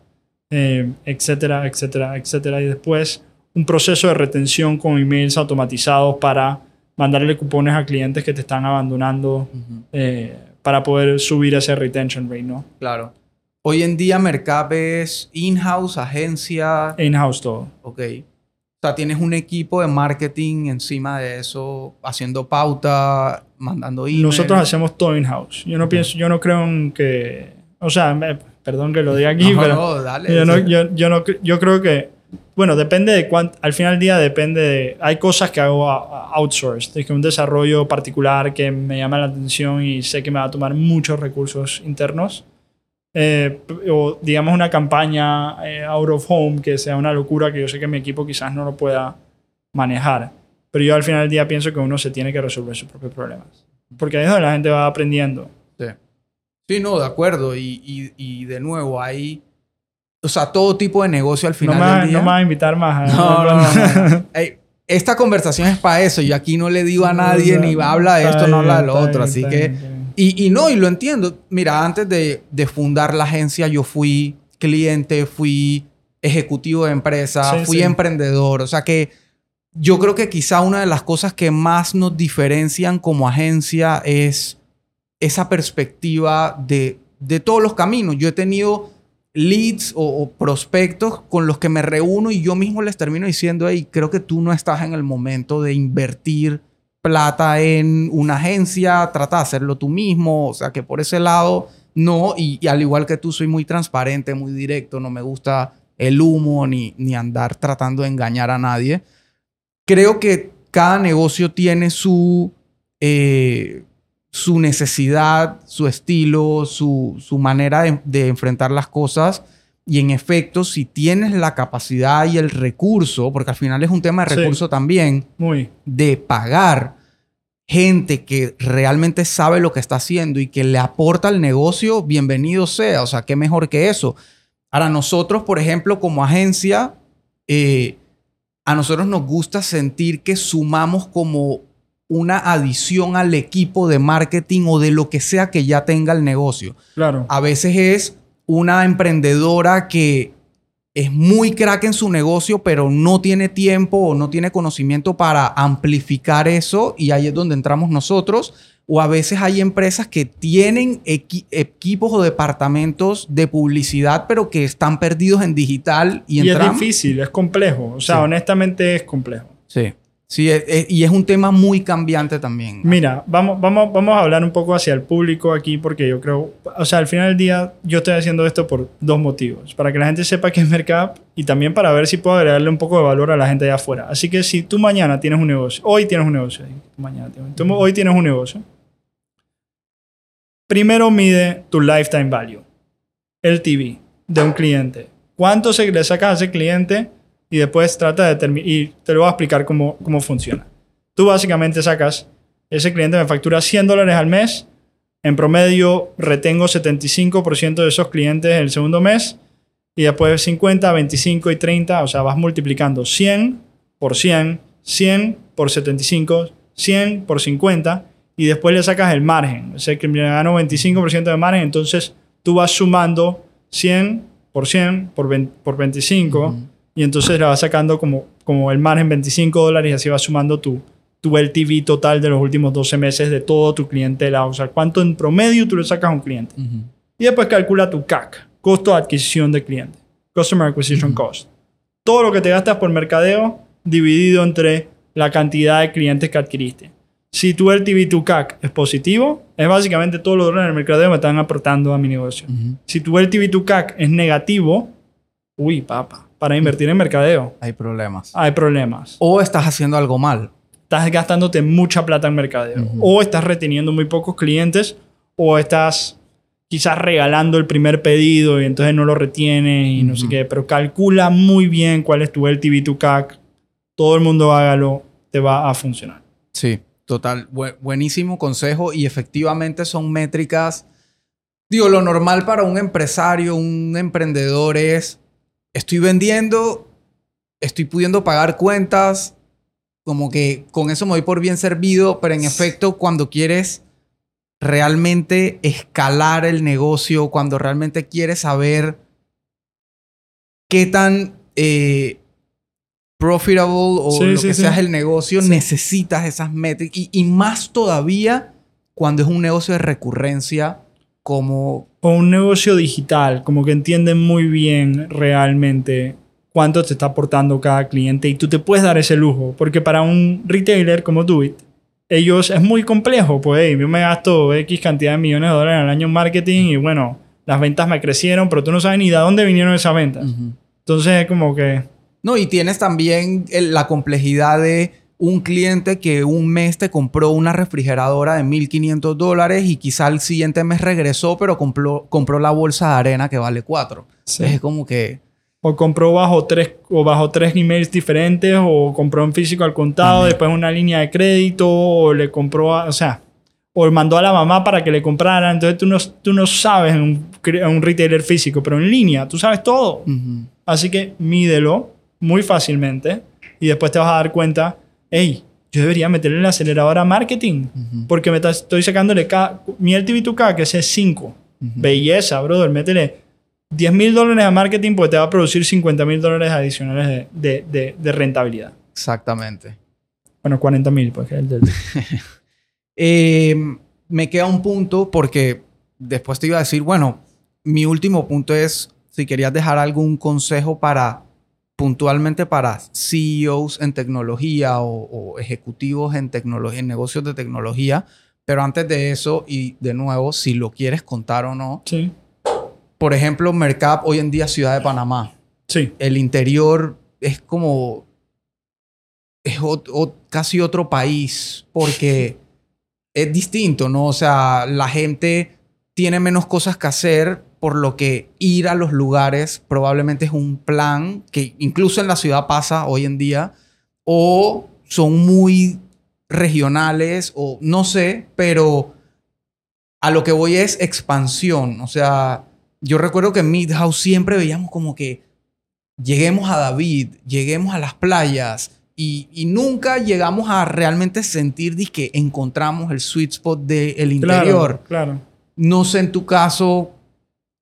eh, etcétera, etcétera, etcétera. Y después, un proceso de retención con emails automatizados para mandarle cupones a clientes que te están abandonando eh, para poder subir ese retention rate, ¿no? Claro. Hoy en día Mercab es in-house, agencia. In-house todo. Ok. O sea, tienes un equipo de marketing encima de eso, haciendo pauta, mandando emails. Nosotros hacemos todo in-house. Yo no pienso, yo no creo en que, o sea, perdón que lo diga aquí, No, pero no, dale. yo, no, yo, yo, no, yo creo que bueno, depende de cuánto, al final del día depende de, hay cosas que hago outsourced, es que un desarrollo particular que me llama la atención y sé que me va a tomar muchos recursos internos. Eh, o digamos una campaña eh, out of home que sea una locura que yo sé que mi equipo quizás no lo pueda manejar. Pero yo al final del día pienso que uno se tiene que resolver sus propios problemas. Porque ahí es donde la gente va aprendiendo. Sí, sí no, de acuerdo. Y, y, y de nuevo, hay o sea, todo tipo de negocio al final no del día. No me vas a invitar más. ¿eh? No, no, no. esta conversación es para eso. Yo aquí no le digo a nadie ni habla de esto, no habla de lo otro. Así que... Y, y, no, y lo entiendo. Mira, antes de, de, fundar la agencia, yo fui cliente, fui ejecutivo de empresa, fui emprendedor. O sea que yo creo que quizá una de las cosas que más nos diferencian como agencia es esa perspectiva de, de todos los caminos. Yo he tenido leads o, prospectos con los que me reúno y yo mismo les termino diciendo, hey, creo que tú no estás en el momento de invertir plata en una agencia, trata de hacerlo tú mismo, o sea que por ese lado no, y, al igual que tú soy muy transparente, muy directo, no me gusta el humo ni, ni andar tratando de engañar a nadie. Creo que cada negocio tiene su, eh, su necesidad, su estilo, su, manera de, enfrentar las cosas. Y en efecto, si tienes la capacidad y el recurso, porque al final es un tema de recurso también, Muy. de pagar gente que realmente sabe lo que está haciendo y que le aporta al negocio, bienvenido sea. O sea, qué mejor que eso. Ahora, nosotros, por ejemplo, como agencia, eh, a nosotros nos gusta sentir que sumamos como una adición al equipo de marketing o de lo que sea que ya tenga el negocio. Claro. A veces es una emprendedora que es muy crack en su negocio, pero no tiene tiempo o no tiene conocimiento para amplificar eso y ahí es donde entramos nosotros. O a veces hay empresas que tienen equipos o departamentos de publicidad, pero que están perdidos en digital y, y es difícil, es complejo. O sea, honestamente es complejo. Sí. Sí, y es un tema muy cambiante también. Mira, vamos, vamos, vamos a hablar un poco hacia el público aquí porque yo creo, o sea, al final del día yo estoy haciendo esto por dos motivos. Para que la gente sepa qué es Mercap y también para ver si puedo agregarle un poco de valor a la gente allá afuera. Así que si tú mañana tienes un negocio, hoy tienes un negocio, mañana tienes, hoy tienes un negocio, primero mide tu lifetime value, el TV de un cliente. ¿Cuánto se le sacas a ese cliente? Y después trata de determinar, y te lo voy a explicar cómo, cómo funciona. Tú básicamente sacas, ese cliente me factura 100 dólares al mes, en promedio retengo 75% de esos clientes el segundo mes, y después 50, 25 y 30, o sea, vas multiplicando 100 por 100, 100 por 75, 100 por 50, y después le sacas el margen. O sea, que me gano 25% de margen, entonces tú vas sumando 100 por 100 por, por 25 y entonces le vas sacando como, como el margen 25 dólares y así vas sumando tu, tu LTV total de los últimos 12 meses de todo tu clientela. O sea, cuánto en promedio tú le sacas a un cliente. Y después calcula tu CAC, costo de adquisición de cliente, Customer Acquisition Cost. Todo lo que te gastas por mercadeo dividido entre la cantidad de clientes que adquiriste. Si tu LTV tu CAC es positivo, es básicamente todos los dólares en el mercadeo me están aportando a mi negocio. Si tu LTV tu CAC es negativo, uy, papa para invertir en mercadeo. Hay problemas. Hay problemas. O estás haciendo algo mal. Estás gastándote mucha plata en mercadeo. O estás reteniendo muy pocos clientes. O estás quizás regalando el primer pedido y entonces no lo retienes y no sé qué. Pero calcula muy bien cuál es tu LTV to CAC. Todo el mundo hágalo. Te va a funcionar. Sí, total. buenísimo consejo. Y efectivamente son métricas. Digo, lo normal para un empresario, un emprendedor es estoy vendiendo, estoy pudiendo pagar cuentas, como que con eso me voy por bien servido, pero en efecto cuando quieres realmente escalar el negocio, cuando realmente quieres saber qué tan eh, profitable o lo que sea el negocio, necesitas esas métricas. Y, y, más todavía cuando es un negocio de recurrencia como... O un negocio digital, como que entienden muy bien realmente cuánto te está aportando cada cliente y tú te puedes dar ese lujo, porque para un retailer como Duit, ellos es muy complejo, pues yo me gasto X cantidad de millones de dólares al año en marketing y bueno, las ventas me crecieron, pero tú no sabes ni de dónde vinieron esas ventas. Entonces es como que... No, y tienes también el- la complejidad de un cliente que un mes te compró una refrigeradora de 1.500 dólares y quizá el siguiente mes regresó, pero compró, compró la bolsa de arena que vale 4. Sí. Es como que... O compró bajo tres, o bajo tres emails diferentes, o compró en físico al contado, después una línea de crédito, o le compró, a- o sea, o mandó a la mamá para que le comprara. Entonces tú no, tú no sabes en un, en un retailer físico, pero en línea tú sabes todo. Así que mídelo muy fácilmente y después te vas a dar cuenta, hey, yo debería meterle el acelerador a marketing porque me estoy sacándole K, mi LTV2K que es 5. ujú. Belleza, brother. Métele 10 mil dólares a marketing porque te va a producir 50 mil dólares adicionales de, de- de- de rentabilidad. Exactamente. Bueno, 40 mil, pues que es el del... Eh, me queda un punto porque después te iba a decir, bueno, mi último punto es si querías dejar algún consejo para puntualmente para CEOs en tecnología o, o ejecutivos en tecnología, en negocios de tecnología. Pero antes de eso, y de nuevo, si lo quieres contar o no, Sí, por ejemplo, Mercap hoy en día Ciudad de Panamá. sí, El interior es como es casi otro país porque es distinto, ¿no? O sea, la gente tiene menos cosas que hacer, por lo que ir a los lugares probablemente es un plan que incluso en la ciudad pasa hoy en día, o son muy regionales, o no sé, pero a lo que voy es expansión. O sea, yo recuerdo que en Midhouse siempre veíamos como que lleguemos a David, lleguemos a las playas y, y nunca llegamos a realmente sentir de que encontramos el sweet spot del interior. claro, claro. No sé en tu caso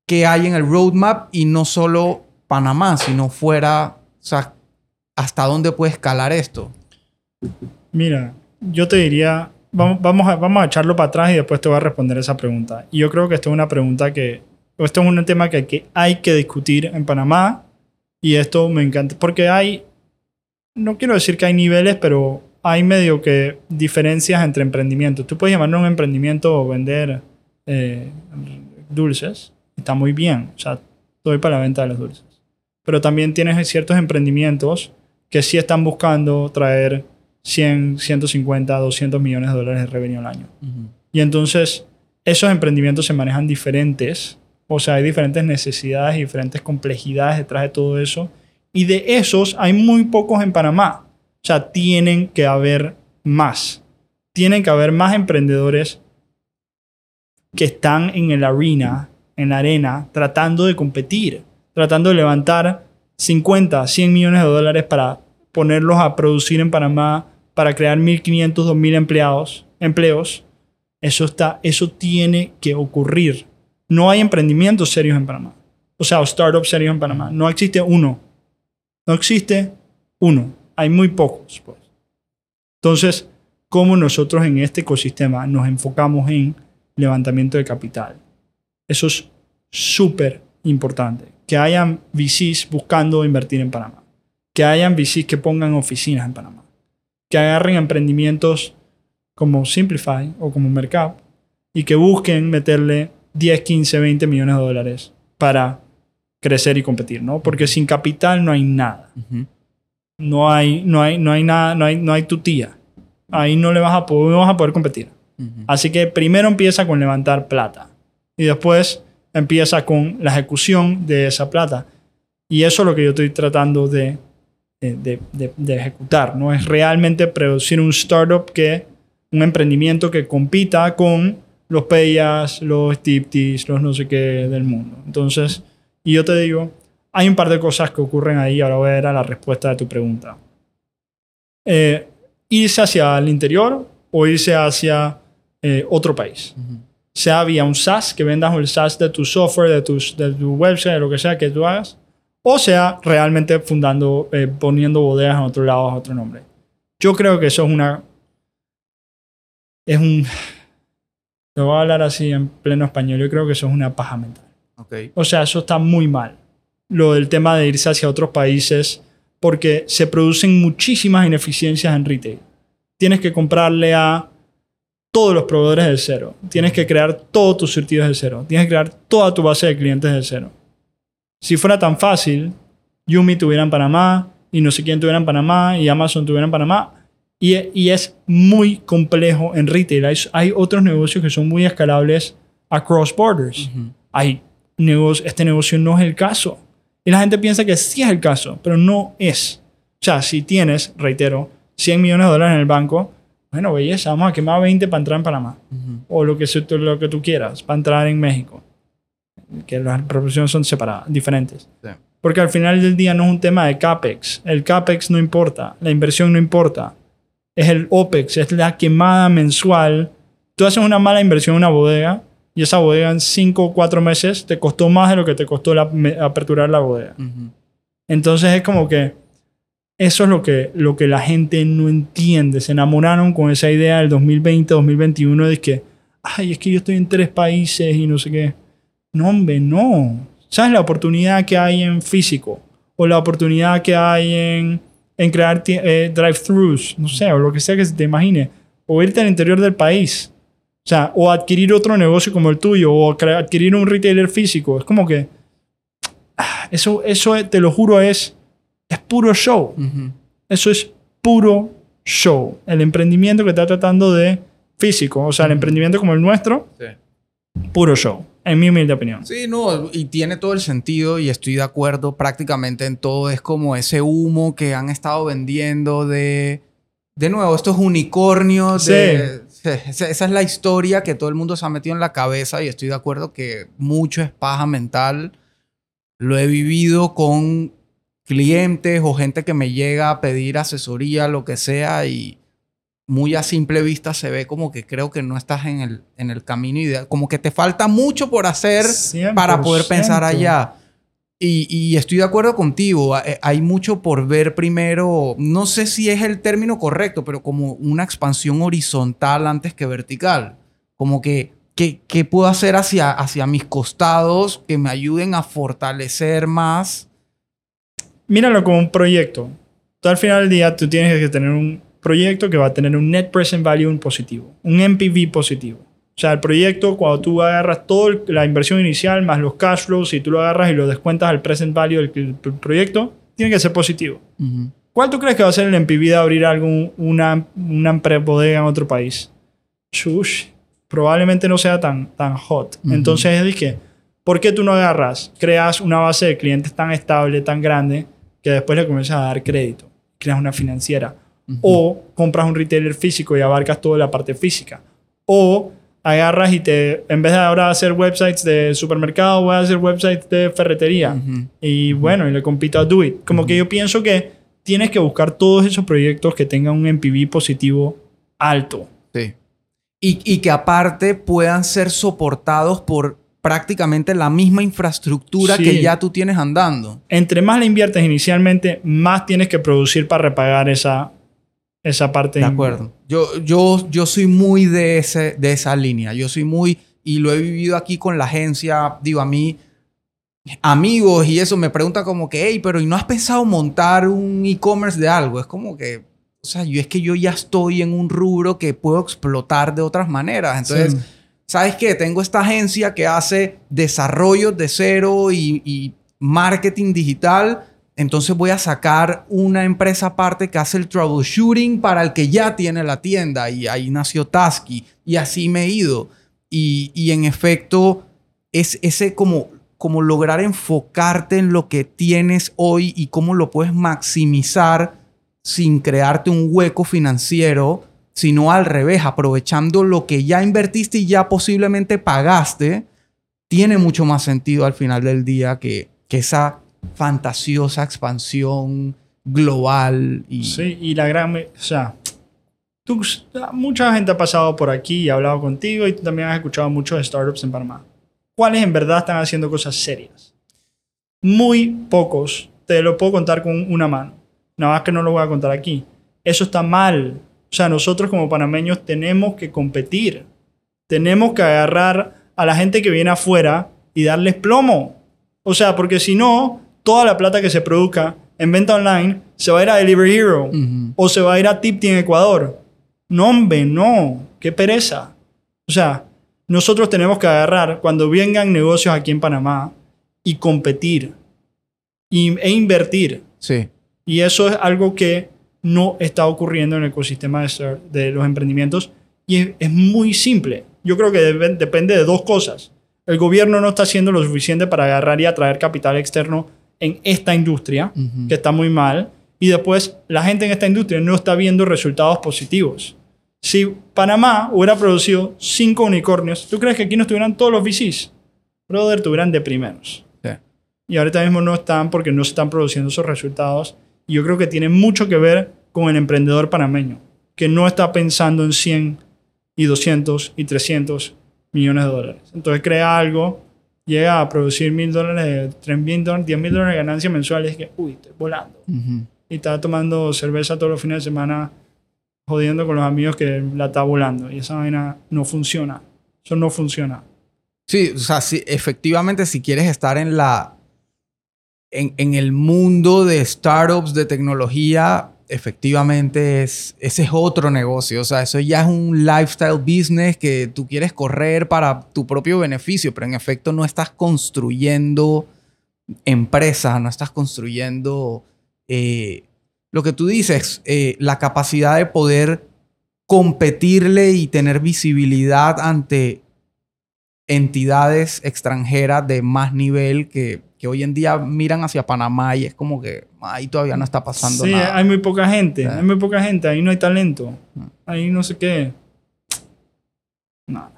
qué hay en el roadmap y no solo Panamá, sino fuera, o sea, hasta dónde puede escalar esto. Mira, yo te diría, vamos, vamos, a, echarlo para atrás y después te voy a responder esa pregunta. Y yo creo que esto es una pregunta que, esto es un tema que, que hay que discutir en Panamá y esto me encanta, porque hay, no quiero decir que hay niveles, pero hay medio que diferencias entre emprendimientos. Tú puedes llamarlo un emprendimiento o vender eh, dulces, está muy bien, o sea, doy para la venta de los dulces. Pero también tienes ciertos emprendimientos que sí están buscando traer 100, 150, 200 millones de dólares de revenue al año. Y entonces esos emprendimientos se manejan diferentes, o sea, hay diferentes necesidades y diferentes complejidades detrás de todo eso. Y de esos hay muy pocos en Panamá. O sea, tienen que haber más. Tienen que haber más emprendedores que están en el arena, en la arena, tratando de competir, tratando de levantar 50, 100 millones de dólares para ponerlos a producir en Panamá, para crear 1.500, 2.000 empleados, empleos. Eso, está, eso tiene que ocurrir. No hay emprendimientos serios en Panamá. O sea, startups serios en Panamá. No existe uno. No existe uno. Hay muy pocos. Pues. Entonces, ¿cómo nosotros en este ecosistema nos enfocamos en levantamiento de capital? Eso es súper importante. Que hayan VCs buscando invertir en Panamá. Que hayan VCs que pongan oficinas en Panamá. Que agarren emprendimientos como Simplify o como Mercap y que busquen meterle 10, 15, 20 millones de dólares para crecer y competir, ¿no? Porque sin capital no hay nada. No hay, no hay, no hay nada, no hay, no hay tu tía. Ahí no le vas a poder, no vas a poder competir. Ujú. Así que primero empieza con levantar plata y después empieza con la ejecución de esa plata. Y eso es lo que yo estoy tratando de, de, de- de- ejecutar, ¿no? Es realmente producir un startup que, un emprendimiento que compita con los Payas, los Tiptis, los no sé qué del mundo. Entonces, y yo te digo, hay un par de cosas que ocurren ahí, ahora voy a ver a la respuesta de tu pregunta. Eh, irse hacia el interior o irse hacia eh, otro país. Ujú. Sea vía un SaaS, que vendas el SaaS de tu software, de, tus, de tu website, de lo que sea que tú hagas, o sea realmente fundando, eh, poniendo bodegas en otro lado a otro nombre. Yo creo que eso es una... Es un... Te voy a hablar así en pleno español. Yo creo que eso es una paja mental. Ok. O sea, eso está muy mal. Lo del tema de irse hacia otros países porque se producen muchísimas ineficiencias en retail. Tienes que comprarle a todos los proveedores del cero. Tienes que crear todos tus surtidos del cero. Tienes que crear toda tu base de clientes del cero. Si fuera tan fácil, Yumi estuviera en Panamá y no sé quién tuviera en Panamá y Amazon tuviera en Panamá. Y, y es muy complejo en retail. Hay, hay otros negocios que son muy escalables across borders. Hay negocios, este negocio no es el caso. Y la gente piensa que sí es el caso, pero no es. O sea, si tienes, reitero, 100 millones de dólares en el banco, bueno, belleza, vamos a quemar 20 para entrar en Panamá. O lo que, lo que tú quieras, para entrar en México. Que las proporciones son separadas, diferentes. Sí. Porque al final del día no es un tema de CAPEX. El CAPEX no importa, la inversión no importa. Es el OPEX, es la quemada mensual. Tú haces una mala inversión en una bodega y esa bodega en 5 o 4 meses te costó más de lo que te costó la, aperturar la bodega. Entonces es como que eso es lo que, lo que la gente no entiende. Se enamoraron con esa idea del 2020, 2021 de que, ay, es que yo estoy en tres países y no sé qué. No, hombre, no. ¿Sabes la oportunidad que hay en físico? O la oportunidad que hay en, en crear eh, drive-thrus, no sé, o lo que sea que se te imagine. O irte al interior del país. O o adquirir otro negocio como el tuyo, o adquirir un retailer físico. Es como que ah, eso, eso te lo juro es, es puro show. Ujú. Eso es puro show. El emprendimiento que está tratando de físico, o sea, el emprendimiento como el nuestro, Sí. puro show, en mi humilde opinión. Sí, no, y tiene todo el sentido y estoy de acuerdo prácticamente en todo. Es como ese humo que han estado vendiendo de, de nuevo, estos unicornios. de- sí, esa es la historia que todo el mundo se ha metido en la cabeza y estoy de acuerdo que mucho es paja mental. Lo he vivido con clientes o gente que me llega a pedir asesoría, lo que sea, y muy a simple vista se ve como que creo que no estás en el, en el camino ideal, como que te falta mucho por hacer para poder pensar 100%. allá. Y, y estoy de acuerdo contigo, eh, hay mucho por ver primero, no sé si es el término correcto, pero como una expansión horizontal antes que vertical. Como que, ¿qué, qué puedo hacer hacia, hacia mis costados que me ayuden a fortalecer más? Míralo como un proyecto. Tú al final del día tú tienes que tener un proyecto que va a tener un net present value positivo, un NPV positivo. O sea, el proyecto, cuando tú agarras toda la inversión inicial más los cash flows, y tú lo agarras y lo descuentas al present value del proyecto, tiene que ser positivo. ¿Cuál tú crees que va a ser el NPV de abrir algún, una, una bodega en otro país? Shush, probablemente no sea tan, tan hot. Entonces, es que, ¿por qué tú no agarras, creas una base de clientes tan estable, tan grande, que después le comienzas a dar crédito? Creas una financiera. O compras un retailer físico y abarcas toda la parte física. O agarras y te, en vez de ahora hacer websites de supermercado, voy a hacer websites de ferretería. Y bueno, y le compito a Do It. Como que yo pienso que tienes que buscar todos esos proyectos que tengan un NPV positivo alto. Sí. Y, y que aparte puedan ser soportados por prácticamente la misma infraestructura Sí. que ya tú tienes andando. Entre más le inviertes inicialmente, más tienes que producir para repagar esa, esa parte. De acuerdo. Yo, yo, yo soy muy de, ese, de esa línea. Yo soy muy, y lo he vivido aquí con la agencia, digo, a mí, amigos y eso me preguntan como que, hey, pero ¿y no has pensado montar un e-commerce de algo? Es como que, o sea, yo es que yo ya estoy en un rubro que puedo explotar de otras maneras. Entonces, Sí. ¿Sabes qué? Tengo esta agencia que hace desarrollo de cero y, y marketing digital. Entonces voy a sacar una empresa aparte que hace el troubleshooting para el que ya tiene la tienda. Y ahí nació Tasky. Y así me he ido. Y, y en efecto, es ese como, como lograr enfocarte en lo que tienes hoy y cómo lo puedes maximizar sin crearte un hueco financiero, sino al revés, aprovechando lo que ya invertiste y ya posiblemente pagaste, tiene mucho más sentido al final del día que, que esa fantasiosa expansión global. Y, Sí, y la gran... O sea, tú, mucha gente ha pasado por aquí y ha hablado contigo y tú también has escuchado muchos startups en Panamá. ¿Cuáles en verdad están haciendo cosas serias? Muy pocos. Te lo puedo contar con una mano. Nada más que no lo voy a contar aquí. Eso está mal. O sea, nosotros como panameños tenemos que competir. Tenemos que agarrar a la gente que viene afuera y darles plomo. O sea, porque si no, toda la plata que se produzca en venta online se va a ir a Delivery Hero o se va a ir a Tipti en Ecuador. No, hombre, no. Qué pereza. O sea, nosotros tenemos que agarrar cuando vengan negocios aquí en Panamá y competir y, e invertir. Sí. Y eso es algo que no está ocurriendo en el ecosistema de, de los emprendimientos y es, es, muy simple. Yo creo que debe, depende de dos cosas. El gobierno no está haciendo lo suficiente para agarrar y atraer capital externo en esta industria, uh -huh. que está muy mal. Y después, la gente en esta industria no está viendo resultados positivos. Si Panamá hubiera producido cinco unicornios, ¿tú crees que aquí no estuvieran todos los VCs? Brother, tuvieran de primeros. Y ahorita mismo no están porque no se están produciendo esos resultados. Y yo creo que tiene mucho que ver con el emprendedor panameño, que no está pensando en 100 y 200 y 300 millones de dólares. Entonces crea algo, llega a producir mil dólares, tres mil dólares, 10 mil dólares de ganancias mensuales y que, uy, estoy volando. Uh -huh. Y está tomando cerveza todos los fines de semana, jodiendo con los amigos que la está volando. Y esa vaina no funciona. Eso no funciona. Sí, o sea, sí, efectivamente, si quieres estar en la. En, el mundo de startups de tecnología, efectivamente es, ese es otro negocio. O sea, eso ya es un lifestyle business que tú quieres correr para tu propio beneficio, pero en efecto no estás construyendo empresas, no estás construyendo eh, lo que tú dices, eh, la capacidad de poder competirle y tener visibilidad ante entidades extranjeras de más nivel que, que, hoy en día miran hacia Panamá y es como que ahí todavía no está pasando sí, nada. Sí, hay muy poca gente, sí. hay muy poca gente, ahí no hay talento, ahí no sé qué. Nada.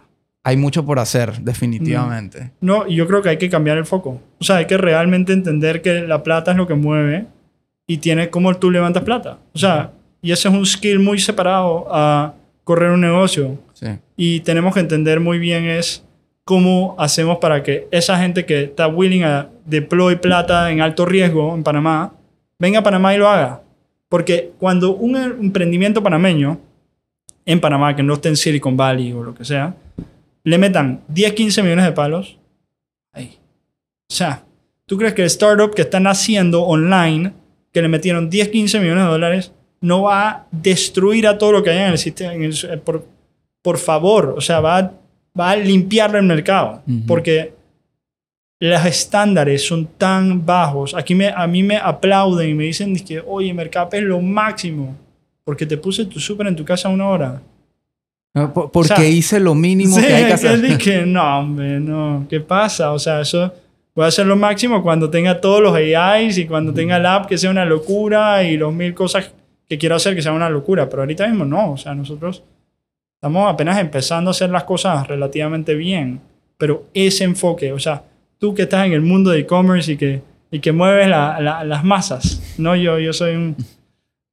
Hay mucho por hacer, definitivamente. No, y yo creo que hay que cambiar el foco. O sea, hay que realmente entender que la plata es lo que mueve y tiene cómo tú levantas plata. O sea, y ese es un skill muy separado a correr un negocio. Sí. Y tenemos que entender muy bien es cómo hacemos para que esa gente que está willing a deploy plata en alto riesgo en Panamá, venga a Panamá y lo haga. Porque cuando un emprendimiento panameño en Panamá, que no esté en Silicon Valley o lo que sea, le metan 10, 15 millones de palos, ahí. O sea, ¿tú crees que el startup que están haciendo online, que le metieron 10, 15 millones de dólares, no va a destruir a todo lo que hay en el sistema? En el, por, por favor, o sea, va a va a limpiar el mercado. Uh -huh. Porque los estándares son tan bajos. Aquí me, a mí me aplauden y me dicen que, oye, Mercap es lo máximo. Porque te puse tu súper en tu casa una hora. Porque o sea, hice lo mínimo sí, que hay que hacer. Dije, no, hombre, no. ¿Qué pasa? O sea, eso voy a hacer lo máximo cuando tenga todos los AIs y cuando tenga el app que sea una locura y los mil cosas que quiero hacer que sea una locura. Pero ahorita mismo no. O sea, nosotros Estamos apenas empezando a hacer las cosas relativamente bien, pero ese enfoque, o sea, tú que estás en el mundo de e-commerce y que, y que mueves la, la, las masas, no yo, yo soy un...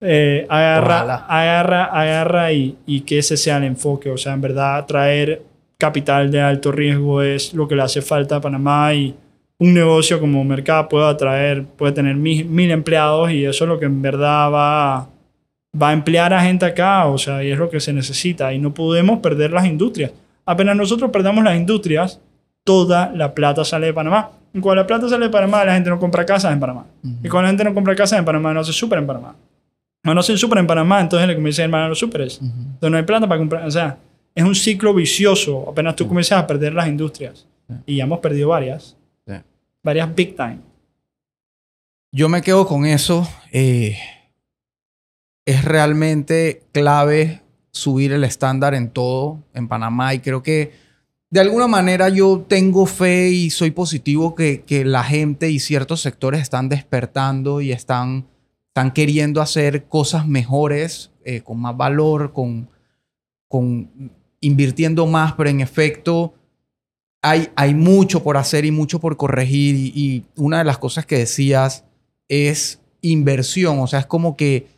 Eh, agarra, agarra, agarra y, y que ese sea el enfoque, o sea, en verdad traer capital de alto riesgo es lo que le hace falta a Panamá y un negocio como Mercado puede atraer, puede tener mil, mil empleados y eso es lo que en verdad va a va a emplear a gente acá, o sea, y es lo que se necesita, y no podemos perder las industrias. Apenas nosotros perdamos las industrias, toda la plata sale de Panamá. Y cuando la plata sale de Panamá, la gente no compra casas en Panamá. Uh -huh. Y cuando la gente no compra casas en Panamá, no hace súper en Panamá. No, no hace súper en Panamá, entonces le comienza a ir a los súperes. Uh -huh. Entonces no hay plata para comprar. O sea, es un ciclo vicioso. Apenas tú comienzas a perder las industrias. Y ya hemos perdido varias. Varias big time. Yo me quedo con eso. Eh es realmente clave subir el estándar en todo en Panamá y creo que de alguna manera yo tengo fe y soy positivo que, que la gente y ciertos sectores están despertando y están, están queriendo hacer cosas mejores, eh, con más valor, con, con invirtiendo más, pero en efecto hay, hay mucho por hacer y mucho por corregir y, y una de las cosas que decías es inversión, o sea, es como que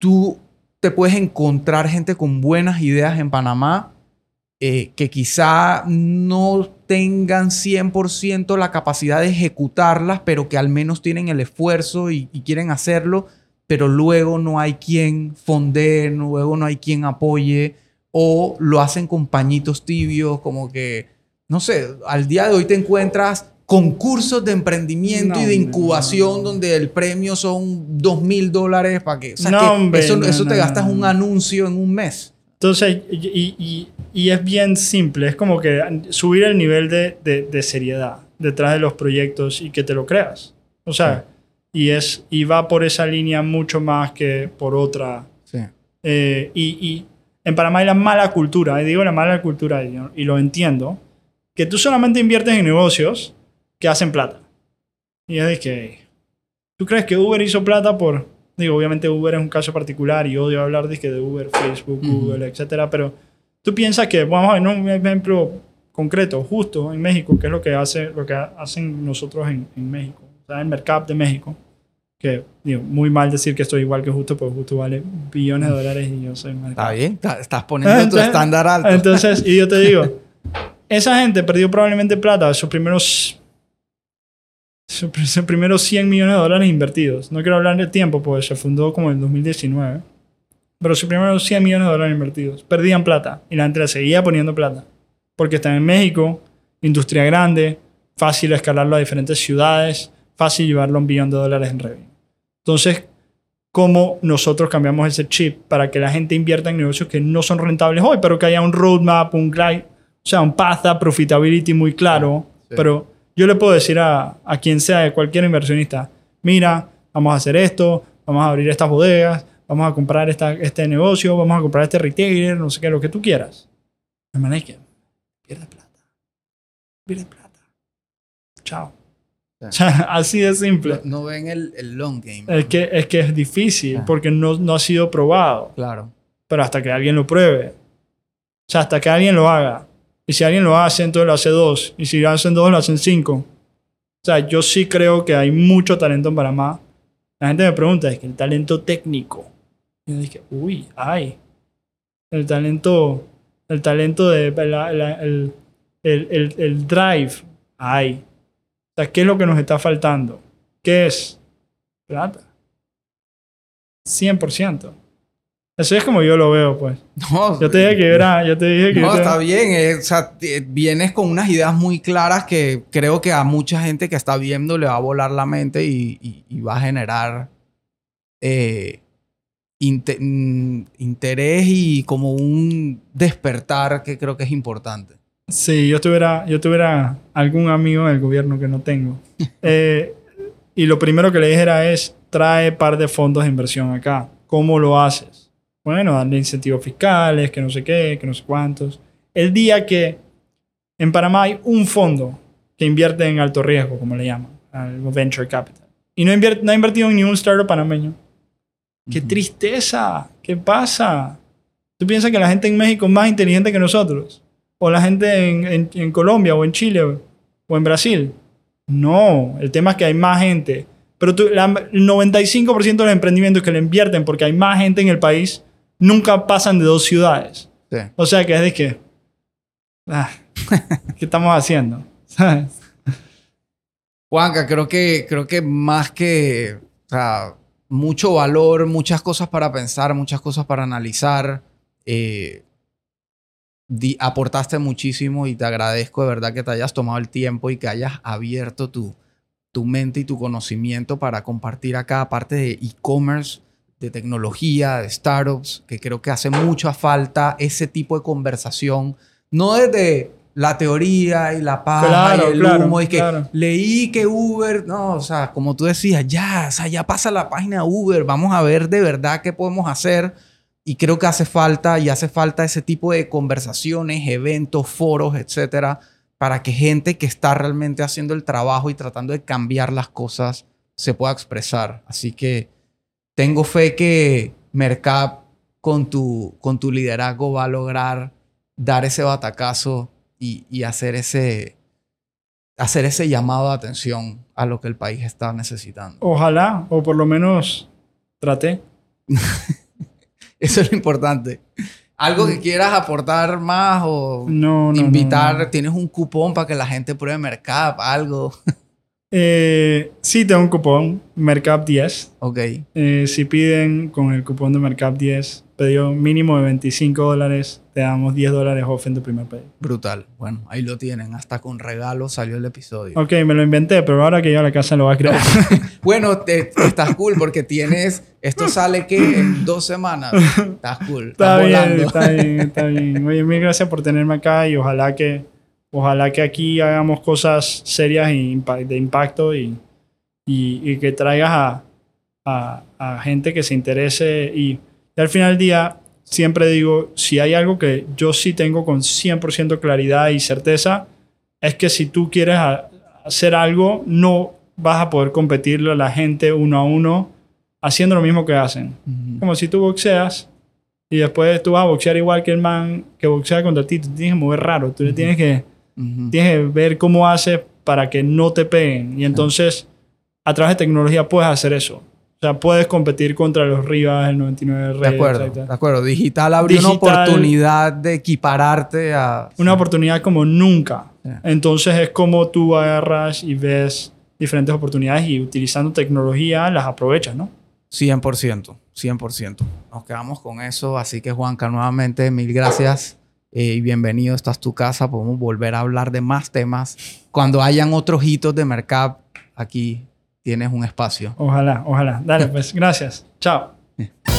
tú te puedes encontrar gente con buenas ideas en Panamá eh, que quizá no tengan 100% la capacidad de ejecutarlas, pero que al menos tienen el esfuerzo y, y, quieren hacerlo, pero luego no hay quien fonde, luego no hay quien apoye, o lo hacen con pañitos tibios, como que, no sé, al día de hoy te encuentras concursos de emprendimiento no, y de incubación no. donde el premio son dos mil dólares para que, o sea, no, que hombre, eso, eso te gastas un anuncio en un mes. Entonces, y, y, y, es bien simple, es como que subir el nivel de, de, de, seriedad detrás de los proyectos y que te lo creas. O sea, y, es, y va por esa línea mucho más que por otra. Sí. Eh, y, y en Panamá hay la mala cultura, y digo la mala cultura y, y lo entiendo, que tú solamente inviertes en negocios que hacen plata. Y es de que, ¿tú crees que Uber hizo plata por, digo, obviamente Uber es un caso particular y odio hablar de, que de Uber, Facebook, Ujú. Google, etcétera, pero tú piensas que, vamos a ver un ejemplo concreto, justo en México, que es lo que, hace, lo que hacen nosotros en, en México, o sea, el Mercap de México, que, digo, muy mal decir que estoy igual que Justo, porque Justo vale billones de dólares y yo soy Mercap. Está bien, está- estás poniendo tu Entonces- estándar alto. Entonces, y yo te digo, esa gente perdió probablemente plata sus primeros primeros 100 millones de dólares invertidos. No quiero hablar de tiempo, pues se fundó como en 2019. Pero sus primeros 100 millones de dólares invertidos. Perdían plata y la gente seguía poniendo plata. Porque están en México, industria grande, fácil escalarlo a diferentes ciudades, fácil llevarlo a un billón de dólares en revenue. Entonces, cómo nosotros cambiamos ese chip para que la gente invierta en negocios que no son rentables hoy, pero que haya un roadmap, un glide, o sea, un path a profitability muy claro. Sí. Pero yo le puedo decir a, a quien sea, cualquier inversionista, mira, vamos a hacer esto, vamos a abrir estas bodegas, vamos a comprar esta, este negocio, vamos a comprar este retailer, no sé qué, lo que tú quieras. De manera que pierde plata. Pierde plata. Chao. O sea, así de simple. No, no ven el, el long game. Es que, es que es difícil Ah. porque no, no ha sido probado. Claro. Pero hasta que alguien lo pruebe. O sea, hasta que alguien lo haga. Y si alguien lo hace, entonces lo hace dos. Y si lo hacen dos, lo hacen cinco. O sea, yo sí creo que hay mucho talento en Panamá. La gente me pregunta, es que el talento técnico. Y yo dije, uy, hay. El talento, el talento de el, el, el, el drive, hay. O sea, ¿qué es lo que nos está faltando? ¿Qué es? Plata. 100%. Eso es como yo lo veo, pues. No, Yo te dije que era, yo te dije que No, está bien. eh, o sea, te- vienes con unas ideas muy claras que creo que a mucha gente que está viendo le va a volar la mente y, y- y va a generar eh, mm, interés y como un despertar que creo que es importante. Si yo tuviera, yo tuviera algún amigo en el gobierno que no tengo. eh, y lo primero que le dijera es, trae par de fondos de inversión acá. ¿Cómo lo haces? Bueno, darle incentivos fiscales, que no sé qué, que no sé cuántos. El día que en Panamá hay un fondo que invierte en alto riesgo, como le llaman, al venture capital, y no, invierte, no ha invertido en ningún startup panameño. ¡Qué Ujú. tristeza! ¿Qué pasa? ¿Tú piensas que la gente en México es más inteligente que nosotros? ¿O la gente en, en- en Colombia o en Chile o, o en Brasil? No, el tema es que hay más gente. Pero tú- la- el 95% de los emprendimientos que le invierten porque hay más gente en el país nunca pasan de dos ciudades. Sí. O sea que es de que... ah, ¿Qué estamos haciendo? ¿Sabes? Juanca, creo que, creo que más que, o sea, mucho valor, muchas cosas para pensar, muchas cosas para analizar. eh, di- aportaste muchísimo y te agradezco de verdad que te hayas tomado el tiempo y que hayas abierto tu, tu mente y tu conocimiento para compartir acá, aparte de e-commerce, de tecnología, de startups, que creo que hace mucha falta ese tipo de conversación, no desde la teoría y la paja Claro, y el claro, humo y que claro. leí que Uber, no, o sea, como tú decías, ya, o sea, ya pasa la página Uber, vamos a ver de verdad qué podemos hacer. Y creo que hace falta, y hace falta ese tipo de conversaciones, eventos, foros, etcétera, para que gente que está realmente haciendo el trabajo y tratando de cambiar las cosas se pueda expresar. Así que tengo fe que Mercap con tu, con tu liderazgo va a lograr dar ese batacazo y, y hacer, ese, hacer ese llamado de atención a lo que el país está necesitando. Ojalá, o por lo menos traté. Eso es lo importante. ¿Algo que quieras aportar más o No, invitar? no. ¿Tienes un cupón para que la gente pruebe Mercap? Algo. Eh, sí, tengo un cupón, Mercap 10. ok. Eh, si piden con el cupón de Mercap 10, pedido mínimo de 25 dólares, te damos 10 dólares off en tu primer pedido. Brutal. Bueno, ahí lo tienen. Hasta con regalo salió el episodio. Ok, me lo inventé, pero ahora que llego a la casa lo voy a crear. Bueno, te- estás cool porque tienes. Esto sale que en dos semanas. Estás cool. está bien, volando. está bien, está bien. Oye, mil gracias por tenerme acá y ojalá que, ojalá que aquí hagamos cosas serias de impacto y, y, y que traigas a, a, a gente que se interese y, y al final del día siempre digo, si hay algo que yo sí tengo con 100% claridad y certeza, es que si tú quieres hacer algo, no vas a poder competirle a la gente uno a uno haciendo lo mismo que hacen. Ujú. Como si tú boxeas y después tú vas a boxear igual que el man que boxea contra ti, tú tienes que mover raro, tú le tienes que, Ujú. tienes que ver cómo haces para que no te peguen. Y entonces, a través de tecnología puedes hacer eso. O sea, puedes competir contra los Rivas, el 99 De Red, acuerdo, etcétera. de acuerdo. Digital abrió una Digital- oportunidad de equipararte a... Una oportunidad como nunca. Sí. Entonces es como tú agarras y ves diferentes oportunidades y utilizando tecnología las aprovechas, ¿no? 100%, 100%. Nos quedamos con eso. Así que, Juanca, nuevamente, mil gracias eh, bienvenido. Esta es tu casa. Podemos volver a hablar de más temas. Cuando hayan otros hitos de Mercap, aquí tienes un espacio. Ojalá, ojalá. Dale, pues, gracias. Chao.